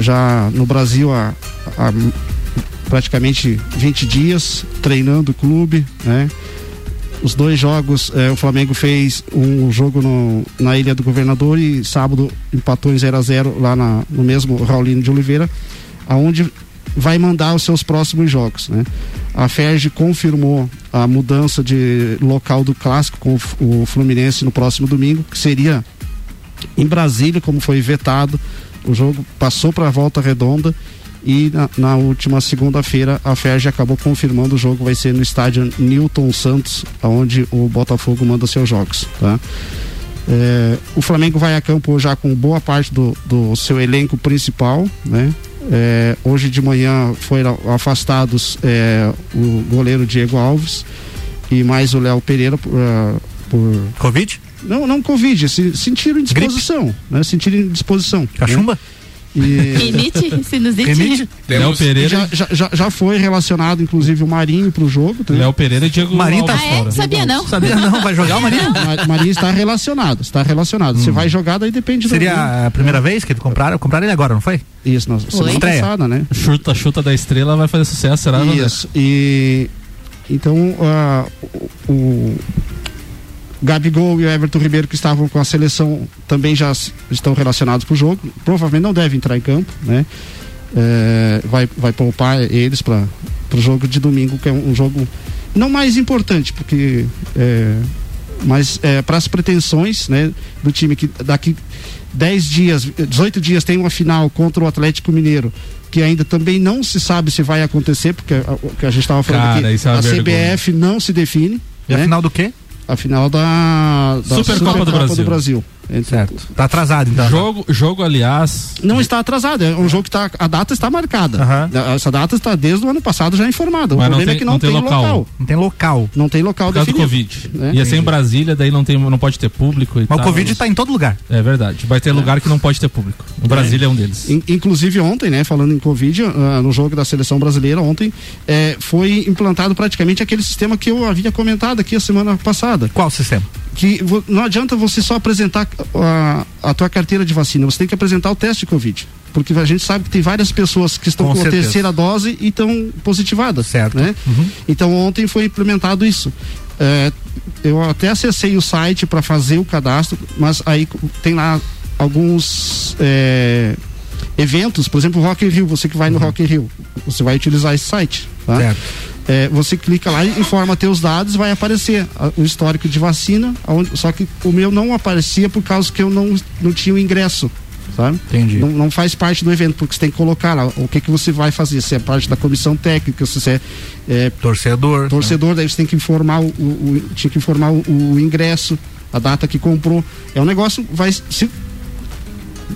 já no Brasil há, há praticamente 20 dias treinando o clube, né? Os dois jogos, eh, o Flamengo fez um jogo no- na Ilha do Governador e sábado empatou em 0 a 0 lá na- no mesmo Raulino de Oliveira, aonde vai mandar os seus próximos jogos, né? A Ferge confirmou a mudança de local do clássico com o Fluminense no próximo domingo, que seria em Brasília, como foi vetado. O jogo passou para a volta redonda e na, na última segunda-feira a Ferge acabou confirmando o jogo vai ser no estádio Newton Santos, onde o Botafogo manda seus jogos. Tá? É, o Flamengo vai a campo já com boa parte do, do seu elenco principal, né? É, hoje de manhã foram afastados é, o goleiro Diego Alves e mais o Léo Pereira por, ah, por Covid? Não, não Covid, se, sentiram indisposição, né? Sentiram indisposição. Cachumba? Né? E... Rinite, sinusite. Rinite? Léo Pereira. Já, já, já, já foi relacionado, inclusive, o Marinho pro jogo. né? Léo Pereira e Diego Marinho tá Ah, é? fora. Sabia não. Sabia não? Vai jogar o Marinho? Ma- Marinho está relacionado, está relacionado. Se vai jogar, daí depende do. Seria a primeira vez que compraram? Compraram ele agora, não foi? Isso, na semana passada, né? Chuta, chuta da estrela vai fazer sucesso, será? Vandeco? Isso. E então o, o Gabigol e o Everton Ribeiro que estavam com a seleção também já estão relacionados para o jogo. Provavelmente não devem entrar em campo, né? É, vai, vai poupar eles para o jogo de domingo, que é um, um jogo não mais importante, porque é, mas é, para as pretensões né, do time que daqui 10 dias, 18 dias tem uma final contra o Atlético Mineiro, que ainda também não se sabe se vai acontecer, porque a- o que a gente estava falando Cara, aqui, é a vergonha. CBF não se define. E a né? final do quê? A final da, da Supercopa do Brasil. Entre- Certo. Tá atrasado, então. Jogo, jogo, aliás. Não está atrasado, é um jogo que tá, a data está marcada. Aham. Essa data está desde o ano passado já informada. O Mas não problema tem- é que não, não tem tem local. local. Não tem local. Não tem local Por causa do definido. Covid. né? Ia ser em Brasília, daí não, tem, não pode ter público e Mas tal. o Covid tá em todo lugar. É verdade. Vai ter lugar que não pode ter público. O Brasília é um deles. In- Inclusive ontem, né, falando em Covid, ah, no jogo da seleção brasileira ontem, eh, foi implantado praticamente aquele sistema que eu havia comentado aqui a semana passada. Qual sistema? Que não adianta você só apresentar a, a tua carteira de vacina, você tem que apresentar o teste de Covid. Porque a gente sabe que tem várias pessoas que estão Com com, a terceira dose e estão positivadas. Certo. Né? Uhum. Então ontem foi implementado isso. É, eu até acessei o site para fazer o cadastro, mas aí tem lá alguns é, eventos, por exemplo, Rock in Rio, você que vai no Rock in Rio, você vai utilizar esse site. Tá? Certo. É, você clica lá e informa teus dados, vai aparecer a- o histórico de vacina, aonde- só que o meu não aparecia por causa que eu não, não tinha o ingresso. Sabe? Entendi. Não, não faz parte do evento, porque você tem que colocar lá o que, que você vai fazer, se é parte da comissão técnica, se você é, é Torcedor. torcedor, daí você tem que informar o, o- o- tinha que informar o, o ingresso, a data que comprou. É um negócio, vai se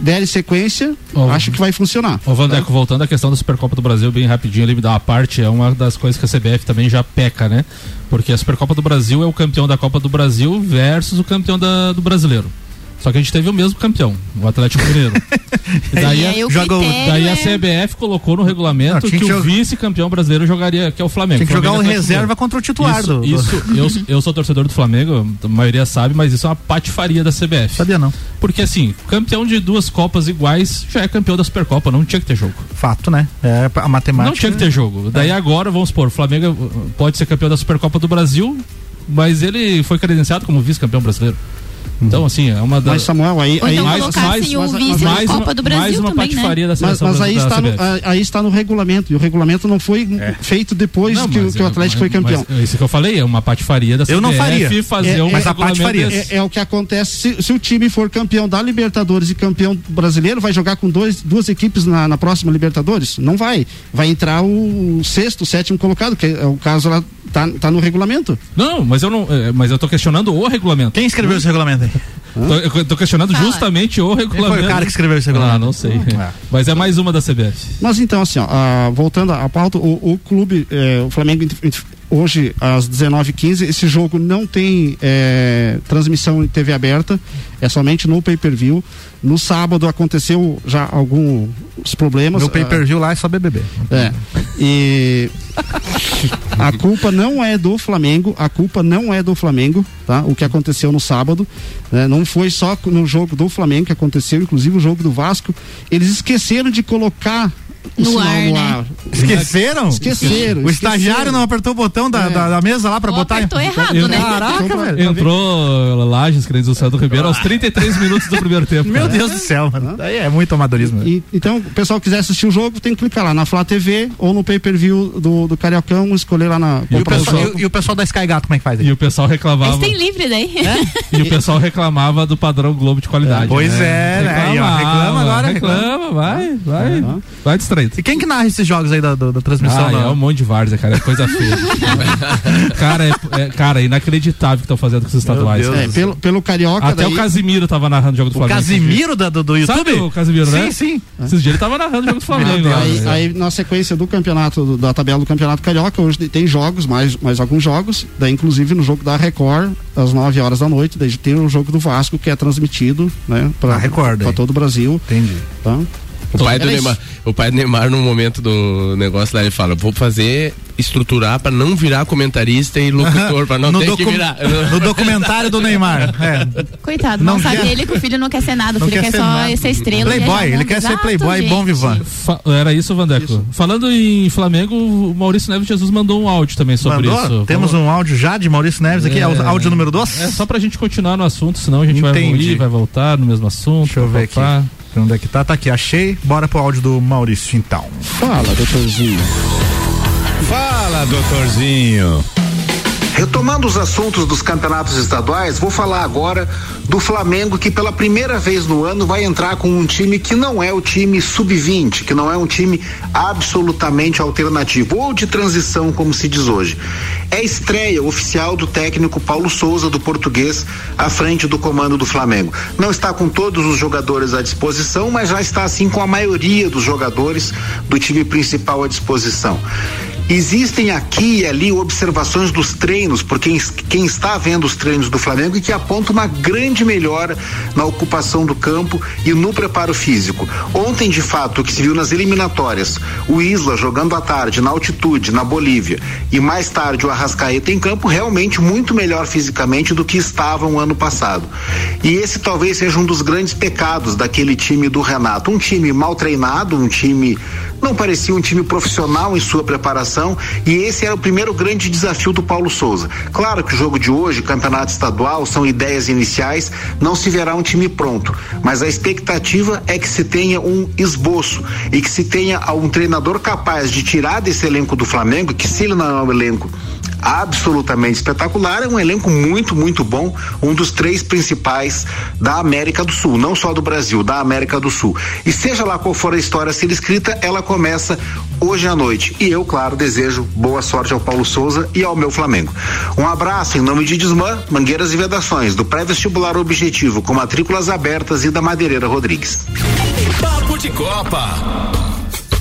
der sequência, Ó, acho que vai funcionar. Ô, Vandeco, voltando à questão da Supercopa do Brasil, bem rapidinho, ele me dá uma parte, é uma das coisas que a CBF também já peca, né? Porque a Supercopa do Brasil é o campeão da Copa do Brasil versus o campeão da- do brasileiro. Só que a gente teve o mesmo campeão, o Atlético Mineiro. E daí, aí a, o o- critério daí a é- CBF colocou no regulamento Não, tinha que, que o jogar- vice-campeão brasileiro jogaria, que é o Flamengo. Tem que jogar o Flamengo e Atlético reserva Mineiro. contra o titular Isso, do. isso eu, eu sou torcedor do Flamengo, a maioria sabe, mas isso é uma patifaria da CBF. Sabia não. Porque assim, campeão de duas Copas iguais já é campeão da Supercopa, não tinha que ter jogo. Fato, né? É a matemática. Não tinha que ter jogo. Daí agora, vamos supor, o Flamengo pode ser campeão da Supercopa do Brasil, mas ele foi credenciado como vice-campeão brasileiro. Então, assim, é uma das. Mas, Samuel, aí. Ou então aí colocassem o vice na Copa do Brasil mais uma também, né? patifaria da Mas, seleção mas aí, da está no, a- aí está no regulamento. E o regulamento não foi feito depois Não, que, o- mas que o é- Atlético foi mas- campeão. mas Isso que eu falei, é uma patifaria da CBF Eu não faria. fazer É- um é- regulamento é, desse. é o que acontece se, se o time for campeão da Libertadores e campeão brasileiro, vai jogar com dois, duas equipes na, na próxima Libertadores? Não vai. Vai entrar o sexto, sétimo colocado, que é o caso lá, tá, tá no regulamento. Não, mas eu não. é, Mas eu tô questionando o regulamento. Quem escreveu esse regulamento aí? Tô, eu tô questionando justamente o regulamento. foi o cara que escreveu esse regulamento? Ah, não sei. Mas é mais uma da CBF. Mas então, assim, ó, ah, voltando à pauta, o, o clube, eh, o Flamengo, hoje, às 19h15, esse jogo não tem eh, transmissão em TV aberta, é somente no pay-per-view. No sábado aconteceu já alguns problemas. Meu pay per ah, view lá é só BBB. É. E a culpa não é do Flamengo, a culpa não é do Flamengo, tá? O que aconteceu no sábado, né? Não foi só no jogo do Flamengo que aconteceu, inclusive o jogo do Vasco, eles esqueceram de colocar No sinal ar, no né? ar. Esqueceram? Esqueceram. O estagiário não apertou o botão da, É. da, da mesa lá pra Ou botar. apertou errado, Eu- né? Caraca, velho. Entrou Lages, querido do Sandro Ribeiro, aos 33 minutos do primeiro tempo. Meu cara. Deus do céu, mano. Daí é muito amadorismo. E- então, o pessoal que quiser assistir o jogo, tem que clicar lá na Flá TV ou no pay-per-view do, do Cariocão, escolher lá na. E o, pessoal, jogo. e, e o pessoal da Sky Gato, como é que faz? aí? E o pessoal reclamava. Eles têm livre daí. E o pessoal reclamava do padrão Globo de qualidade. Pois né? é, né? Reclama agora, Reclama, vai, vai. Uhum. Vai distraído. E quem que narra esses jogos aí da, da, da transmissão? Ah, da- é um monte de várzea, cara. É coisa feia. cara, é, é- cara, é inacreditável o que estão fazendo com os estaduais. É, pelo, pelo Carioca. Até daí- o Casimiro tava narrando o jogo do O Flamengo. Casimiro da, do, do YouTube? Sabe o Casimiro, né? Sim, sim. Esses dias ele tava narrando o jogo do Flamengo. lá, Aí, né? aí, na sequência do campeonato, do- da tabela do campeonato carioca, hoje tem jogos, mais, mais alguns jogos. Daí, inclusive, no jogo da Record, às 9 horas da noite, daí tem o jogo do Vasco que é transmitido, né? Pra, Record, pra todo o Brasil. Entendi. Tá? O pai, do isso. Neymar, o pai do Neymar, no momento do negócio lá, ele fala: vou fazer, estruturar pra não virar comentarista e locutor, pra não no, ter que virar. no documentário do Neymar. É. Coitado, Não não, sabe quer- ele que o filho não quer ser nada. O filho quer quer, só nada. ser estrela. Playboy, viajar ele quer ser playboy gente. bom vivan. Fa- Era isso, Vandeco. Falando em Flamengo, o Maurício Neves Jesus mandou um áudio também sobre Mandou? isso. Temos Vamos- um áudio já de Maurício Neves aqui, é o áudio número 2? É só pra gente continuar no assunto, senão a gente vai Entendi. evoluir, vai voltar no mesmo assunto. Deixa eu ver aqui. Papapá. Onde é que tá? Tá aqui, achei. Bora pro áudio do Maurício, então. Fala, doutorzinho. Fala, doutorzinho. Retomando os assuntos dos campeonatos estaduais, vou falar agora do Flamengo que pela primeira vez no ano vai entrar com um time que não é o time sub-20, que não é um time absolutamente alternativo ou de transição, como se diz hoje. É estreia oficial do técnico Paulo Souza do Português à frente do comando do Flamengo. Não está com todos os jogadores à disposição, mas já está assim com a maioria dos jogadores do time principal à disposição. Existem aqui e ali observações dos treinos, por quem, quem está vendo os treinos do Flamengo e que aponta uma grande melhora na ocupação do campo e no preparo físico. Ontem, de fato, o que se viu nas eliminatórias, o Isla jogando à tarde, na altitude, na Bolívia, e mais tarde o Arrascaeta em campo, realmente muito melhor fisicamente do que estava um ano passado. E esse talvez seja um dos grandes pecados daquele time do Renato. Um time mal treinado, um time. Não parecia um time profissional em sua preparação, e esse era o primeiro grande desafio do Paulo Souza. Claro que o jogo de hoje, campeonato estadual, são ideias iniciais, não se verá um time pronto, mas a expectativa é que se tenha um esboço e que se tenha um treinador capaz de tirar desse elenco do Flamengo, que se ele não é um elenco absolutamente espetacular, é um elenco muito, muito bom, um dos três principais da América do Sul, não só do Brasil, da América do Sul. E seja lá qual for a história a ser escrita, ela começa hoje à noite. E eu, claro, desejo boa sorte ao Paulo Souza e ao meu Flamengo. Um abraço em nome de Desmã, Mangueiras e Vedações, do pré-vestibular Objetivo, com matrículas abertas e da Madeireira Rodrigues. Papo de Copa.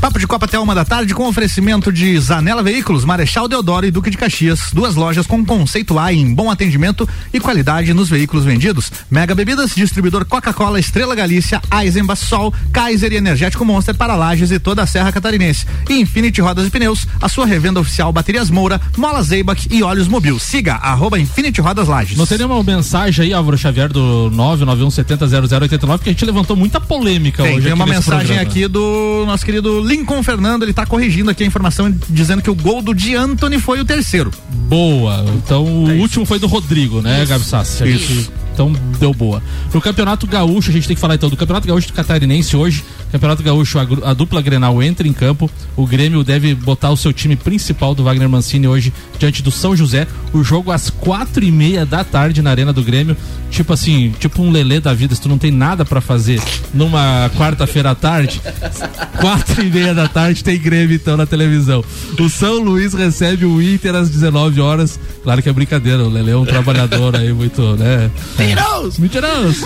Papo de Copa até uma da tarde com oferecimento de Zanela Veículos, Marechal Deodoro e Duque de Caxias. Duas lojas com conceito A em bom atendimento e qualidade nos veículos vendidos. Mega Bebidas, distribuidor Coca-Cola, Estrela Galícia, Eisenbach Sol, Kaiser e Energético Monster para Lages e toda a Serra Catarinense. E Infinity Rodas e Pneus, a sua revenda oficial Baterias Moura, Mola Zeibach e Óleos Mobil. Siga arroba Infinity Rodas Lages. Não teria uma mensagem aí, Álvaro Xavier, do 991700089, que a gente levantou muita polêmica Tem, hoje tem uma mensagem programa. aqui do nosso querido Lincoln Fernando, ele tá corrigindo aqui a informação dizendo que o gol do Di Anthony foi o terceiro. Boa. Então o último foi do Rodrigo, né, Gabi Sassi? Gente Então deu boa. No Campeonato Gaúcho, a gente tem que falar então do Campeonato Gaúcho do Catarinense hoje. Campeonato Gaúcho, a, a dupla Grenal entra em campo. O Grêmio deve botar o seu time principal do Wagner Mancini hoje diante do São José. O jogo às quatro e meia da tarde na Arena do Grêmio. Tipo assim, tipo um lelê da vida, se tu não tem nada pra fazer numa quarta-feira à tarde, quatro e meia da tarde tem Grêmio então na televisão. O São Luís recebe o Inter às 19 horas. Claro que é brincadeira, o Lelê é um trabalhador aí muito, né? Mentiroso! Mentiroso!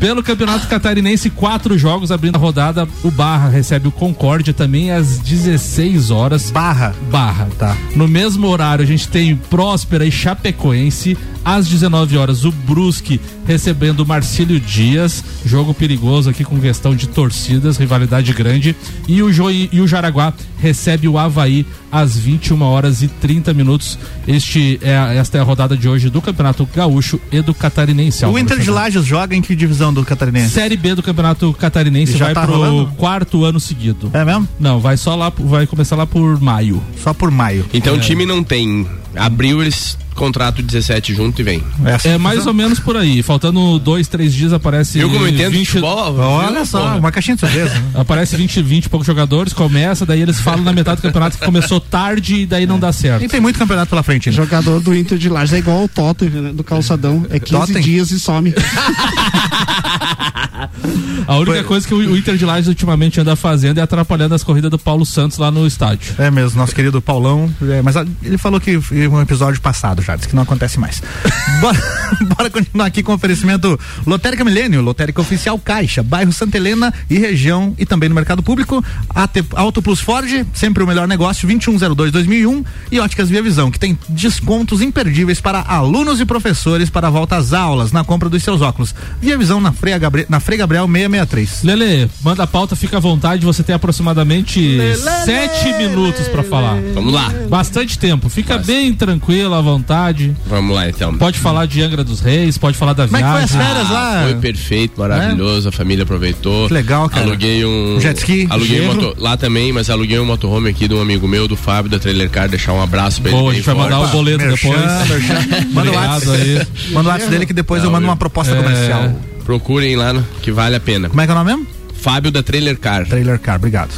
Pelo Campeonato Catarinense, quatro jogos abrindo a rodada. O Barra recebe o Concórdia também às 16 horas. Barra? Barra. Tá. No mesmo horário, a gente tem Próspera e Chapecoense. Às 19 horas, o Brusque recebendo o Marcílio Dias. Jogo perigoso aqui com questão de torcidas, rivalidade grande. E o, jo e o Jaraguá recebe o Havaí às 21 horas e 30 minutos. Este é, esta é a rodada de hoje do Campeonato Gaúcho e do Catarinense. O Inter de. Lages joga em que divisão do Catarinense? Série B do Campeonato Catarinense já vai tá pro rolando? quarto ano seguido. É mesmo? Não, vai só lá, vai começar lá por maio. Só por maio. Então É. o time não tem. Abril eles contrato 17 junto e vem. É mais ou menos por aí. Faltando dois, três dias aparece. Eu como entendo de futebol, Olha só, porra? uma caixinha de surpresa. né? Aparece 20, 20 e poucos jogadores, começa, daí eles falam na metade do campeonato que começou tarde e daí não dá certo. E tem muito campeonato pela frente. Né? Jogador do Inter de Lages é igual o Tottenham, né, do calçadão. É 15 Tottenham? dias e some. A única coisa que o Inter de Lages ultimamente anda fazendo é atrapalhando as corridas do Paulo Santos lá no estádio. É mesmo, nosso querido Paulão. é, mas ele falou que foi um episódio passado já, que não acontece mais. bora, bora continuar aqui com o oferecimento Lotérica Milênio, Lotérica Oficial Caixa, bairro Santa Helena e região e também no mercado público. AT, Auto Plus Ford, sempre o melhor negócio, 2102-2001 e Óticas Via Visão, que tem descontos imperdíveis para alunos e professores para a volta às aulas na compra dos seus óculos. Via Visão na Frei, Gabriel, na Frei Gabriel 663. Lele, manda a pauta, fica à vontade, você tem aproximadamente sete minutos pra falar. Vamos lá. Bastante tempo, fica bem tranquilo, à vontade. Vamos lá então. Pode falar de Angra dos Reis, pode falar da Como é que foi viagem. as férias lá? Foi perfeito, maravilhoso, a família aproveitou. Que legal, cara. Aluguei um. Um jet ski, Aluguei um moto, lá também, mas aluguei um motorhome aqui de um amigo meu, do Fábio, da Trailer Car, deixar um abraço pra ele. Boa, a bem gente vai mandar o boleto Merchan, depois. merchan. Manda o WhatsApp. aí. Manda o WhatsApp dele que depois eu mando uma proposta comercial. Procurem lá, no- que vale a pena. Como é que é o nome mesmo? Fábio da Trailer Car. Trailer Car, obrigado.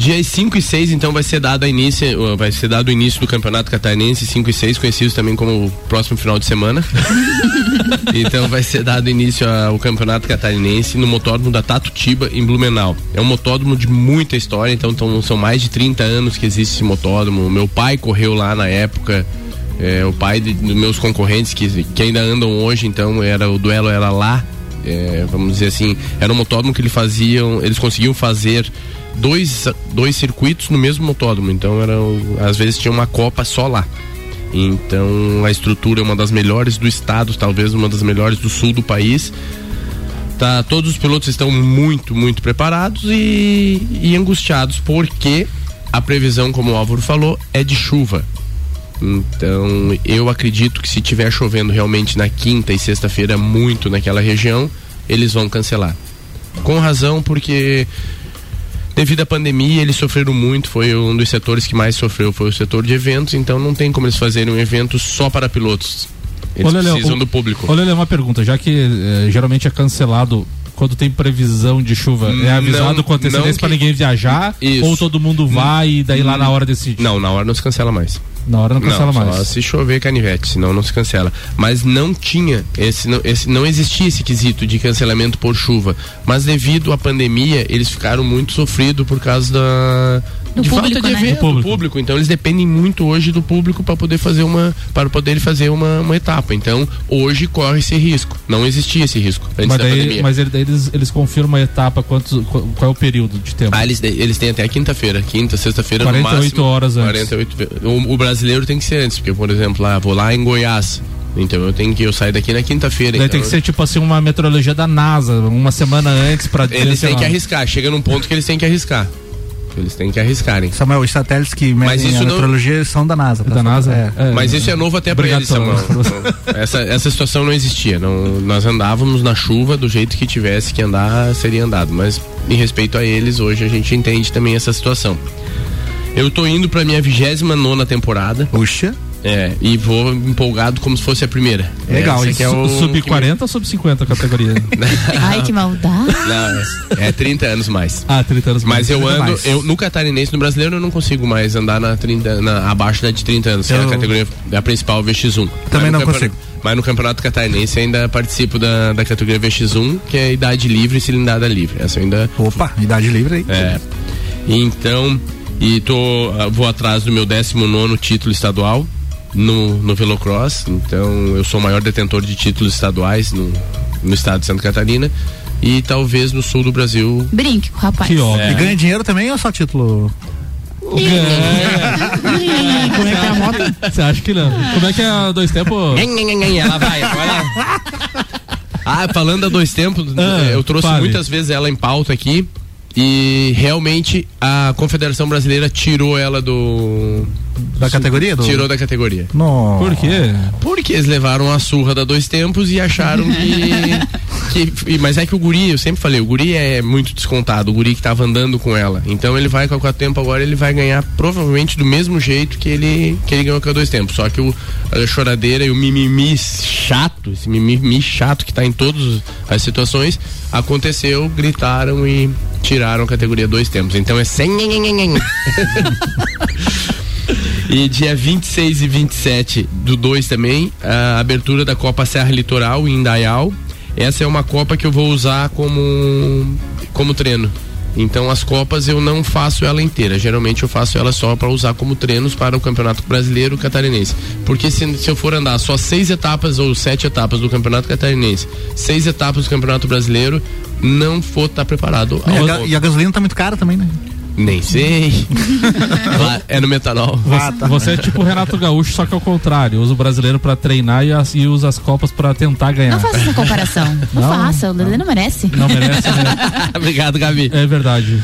Dias 5 e 6, então, vai ser dado a início, uh, vai ser dado o início do Campeonato Catarinense 5 e 6, conhecidos também como o próximo final de semana. então vai ser dado início ao Campeonato Catarinense no motódromo da Tatutiba, em Blumenau. É um motódromo de muita história, então tão- são mais de 30 anos que existe esse motódromo. Meu pai correu lá na época. é, o pai de- dos meus concorrentes que, que ainda andam hoje, então era o duelo era lá. É, vamos dizer assim, era um motódromo que eles faziam, eles conseguiam fazer dois, dois circuitos no mesmo motódromo, então era, o- às vezes tinha uma copa só lá. Então a estrutura é uma das melhores do estado, talvez uma das melhores do sul do país. Tá, todos os pilotos estão muito, muito preparados e, e angustiados porque a previsão, como o Álvaro falou, é de chuva. Então, eu acredito que se tiver chovendo realmente na quinta e sexta-feira muito naquela região, eles vão cancelar. Com razão, porque devido à pandemia eles sofreram muito, foi um dos setores que mais sofreu, foi o setor de eventos, então não tem como eles fazerem um evento só para pilotos. Eles Lelê, precisam do público. Olha, Lelê, uma pergunta, já que eh, geralmente é cancelado quando tem previsão de chuva, é avisado Não- com antecedência que- pra ninguém viajar? Isso. Ou todo mundo vai e daí lá na hora decide? Não, na hora não se cancela mais. Na hora não cancela Só mais. se chover canivete, senão não se cancela. Mas não tinha, esse não, esse, não existia esse quesito de cancelamento por chuva. Mas devido à pandemia, eles ficaram muito sofridos por causa da. Do de público, falta de né? evento, Do do público. Então eles dependem muito hoje do público para poder fazer uma. para poder fazer uma, uma etapa. Então, hoje corre esse risco. Não existia esse risco antes Mas, da daí, pandemia. mas ele- daí eles, eles confirmam a etapa, quantos, qual, qual é o período de tempo? Ah, eles, eles têm até quinta-feira, quinta, sexta-feira no 48 máximo. horas antes. 48 ve- o, o brasileiro tem que ser antes, porque, por exemplo, lá, vou lá em Goiás. Então eu tenho que eu sair daqui na quinta-feira. Então, tem que ser tipo assim uma meteorologia da NASA, uma semana antes pra dizer, Eles têm que arriscar, chega num ponto que eles têm que arriscar. Eles têm que arriscarem. Samuel, os satélites que medem a não- meteorologia são da NASA. tá? Da NASA? É. Mas isso é novo até pra Obrigado, eles, Samuel. essa, essa situação não existia. Não, nós andávamos na chuva do jeito que tivesse que andar, seria andado. Mas em respeito a eles, hoje a gente entende também essa situação. Eu tô indo pra minha 29 nona temporada. Puxa. É, e vou empolgado como se fosse a primeira. Legal, Essa e que é o sub que 40 ou sub 50 a categoria? Ai, que maldade. Não, é, é 30 anos mais. Ah, 30 anos Mas mais. eu 30 ando, mais. eu no catarinense, no brasileiro, eu não consigo mais andar na 30, na, abaixo da de 30 anos, que é Eu- a categoria da principal VX1. Também Mas não consigo. Mas no campeonato catarinense ainda participo da, da categoria VX1, que é idade livre e cilindrada livre. Essa eu ainda. Opa, idade livre aí. É. Então, e tô, ah, vou atrás do meu 19 título estadual no, no Velocross. Então, eu sou o maior detentor de títulos estaduais no, no estado de Santa Catarina e talvez no sul do Brasil. Brinque com o rapaz. É. E ganha dinheiro também ou só título? Como é que é a moto? Você acha que não? Como é que é dois tempos? Ela vai, agora. Ah, falando a dois tempos, Ah, eu trouxe fale. muitas vezes ela em pauta aqui e realmente a Confederação Brasileira tirou ela do. Da categoria? Do... Tirou da categoria. Não. Por quê? Porque eles levaram a surra da dois tempos e acharam que. que- mas é que o guri, eu sempre falei, o guri é muito descontado, o guri que tava andando com ela. Então ele vai com a quatro tempo agora, ele vai ganhar provavelmente do mesmo jeito que ele, que ele ganhou com a dois tempos. Só que o, a choradeira e o mimimi chato, esse mimimi chato que tá em todas as situações, aconteceu, gritaram e tiraram a categoria dois tempos. Então é sem. E dia 26 e 27 do 2 também, a abertura da Copa Serra Litoral em Indaial. Essa é uma Copa que eu vou usar como, como treino. Então as Copas eu não faço ela inteira. Geralmente eu faço ela só para usar como treinos para o Campeonato Brasileiro Catarinense. Porque se, se eu for andar só seis etapas ou sete etapas do Campeonato Catarinense, seis etapas do Campeonato Brasileiro, não vou estar preparado. E a, e a gasolina tá muito cara também, né? Nem sei. Lá é no metanol. Você, você é tipo o Renato Gaúcho, só que ao contrário. Usa o brasileiro pra treinar e, as- e usa as copas pra tentar ganhar. Não faça essa comparação. Não, Não. faça, o Lelê não merece. Não merece, né? Obrigado, Gabi. É verdade.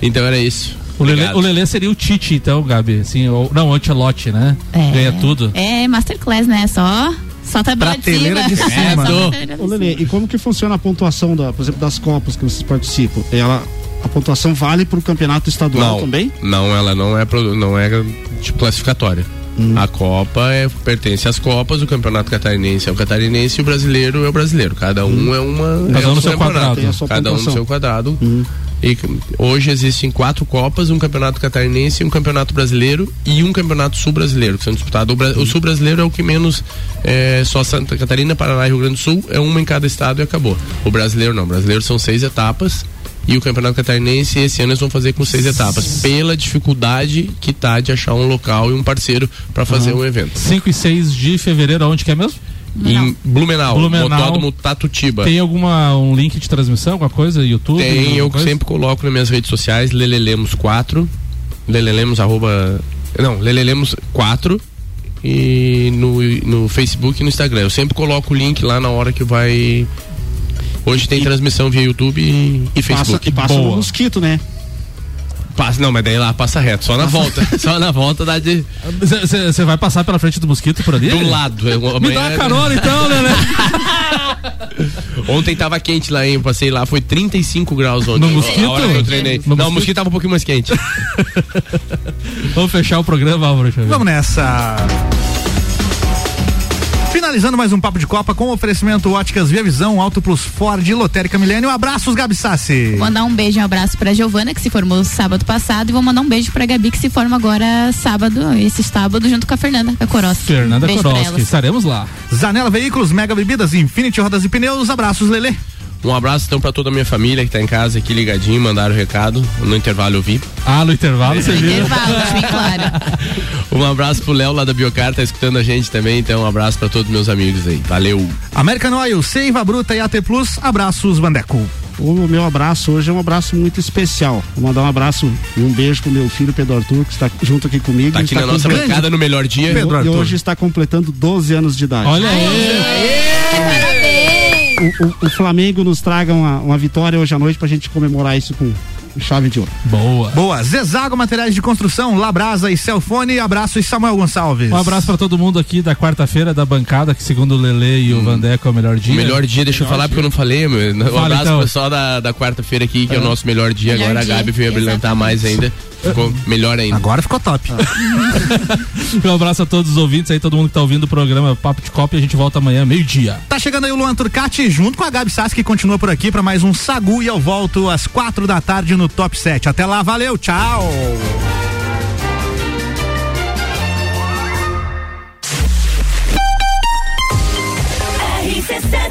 Então era isso. O Lelê, o Lelê seria o Tite, então, Gabi. Assim, ou, não, o Ancelotti, né? É. Ganha tudo. É Masterclass, né? Só. Só tá Prateleira de cima. É, Ô, Lelê, e como que funciona a pontuação, da, por exemplo, das Copas que vocês participam? Ela, a pontuação vale para o campeonato estadual Não, também? não, ela não é, não é tipo classificatória. A Copa é, pertence às Copas, o Campeonato Catarinense é o Catarinense e o brasileiro é o brasileiro. Cada um é uma. Cada é um um no seu campeonato. quadrado. Cada um no seu quadrado. E hoje existem quatro Copas, um Campeonato Catarinense, um Campeonato Brasileiro e um Campeonato Sul-Brasileiro que são disputados. O, Bra- o Sul-Brasileiro é o que menos, é, só Santa Catarina, Paraná e Rio Grande do Sul, é uma em cada estado e acabou. O brasileiro não, o brasileiro são seis etapas. E o Campeonato Catarinense esse ano eles vão fazer com seis etapas, pela dificuldade que tá de achar um local e um parceiro para fazer o evento. 5 e 6 de fevereiro, aonde que é mesmo? Em Blumenau, Blumenau. Motódromo Tatutiba. Tem alguma um link de transmissão, alguma coisa? YouTube? Tem, eu coisa? sempre coloco nas minhas redes sociais, Lelelemos 4. Lelelemos arroba. Não, Lelelemos 4. E no, no Facebook e no Instagram. Eu sempre coloco o link lá na hora que vai. Hoje tem transmissão via YouTube e, e Passa, Facebook. e passa Boa. no mosquito, né? Passa, não, mas daí lá passa reto, só na volta. só na volta dá de. Você vai passar pela frente do mosquito por ali? Do lado. Eu- Me amanhã- dá uma carona então, né? né? Ontem tava quente lá, hein? Eu passei lá, foi 35 graus ontem. No mosquito? A hora que eu treinei. No não, o mosquito? mosquito tava um pouquinho mais quente. Vamos fechar o programa, Álvaro. Vamos nessa. Finalizando mais um Papo de Copa com oferecimento Óticas Via Visão, Auto Plus Ford e Lotérica Milênio. Abraços, Gabi Sassi. Vou mandar um beijo e um abraço pra Giovana, que se formou sábado passado, e vou mandar um beijo pra Gabi, que se forma agora sábado, esse sábado, junto com a Fernanda, a Koroski. Fernanda elas. estaremos lá. Zanela Veículos, Mega Bebidas, Infinity Rodas e Pneus. Abraços, Lelê. Um abraço então pra toda a minha família que tá em casa aqui ligadinho, mandaram o recado. No intervalo eu vi. Ah, no intervalo você viu? Intervalo, deixa bem claro. Um abraço pro Léo lá da Biocar, tá escutando a gente também. Então um abraço pra todos os meus amigos aí. Valeu. American Oil, Seiva Bruta e AT Plus. Abraços, Vandeco. O meu abraço hoje é um abraço muito especial. Vou mandar um abraço e um beijo pro meu filho Pedro Arthur, que está junto aqui comigo. Tá aqui Está na nossa bancada no melhor dia. Pedro E Arthur. hoje está completando 12 anos de idade. Olha aí. O, o- Flamengo nos traga uma, uma vitória hoje à noite pra gente comemorar isso com chave de ouro. Boa. Boa. Zezago Materiais de Construção, Labrasa e Celfone. Abraço e Samuel Gonçalves. Um abraço pra todo mundo aqui da quarta-feira da bancada, que segundo o Lele e o Vandeco é o melhor dia. O melhor dia, deixa eu falar porque eu não falei, meu. Um Fala, abraço então. pro pessoal da, da quarta-feira aqui, que é o nosso melhor dia. Melhor Agora dia, a Gabi veio brilhantar mais ainda. Ficou melhor ainda. Agora ficou top. Um abraço a todos os ouvintes aí, todo mundo que tá ouvindo o programa Papo de Copa e a gente volta amanhã, meio-dia. Tá chegando aí o Luan Turcati junto com a Gabi Sassi que continua por aqui para mais um Sagu e eu volto às quatro da tarde no Top 7. Até lá, valeu, tchau. RC7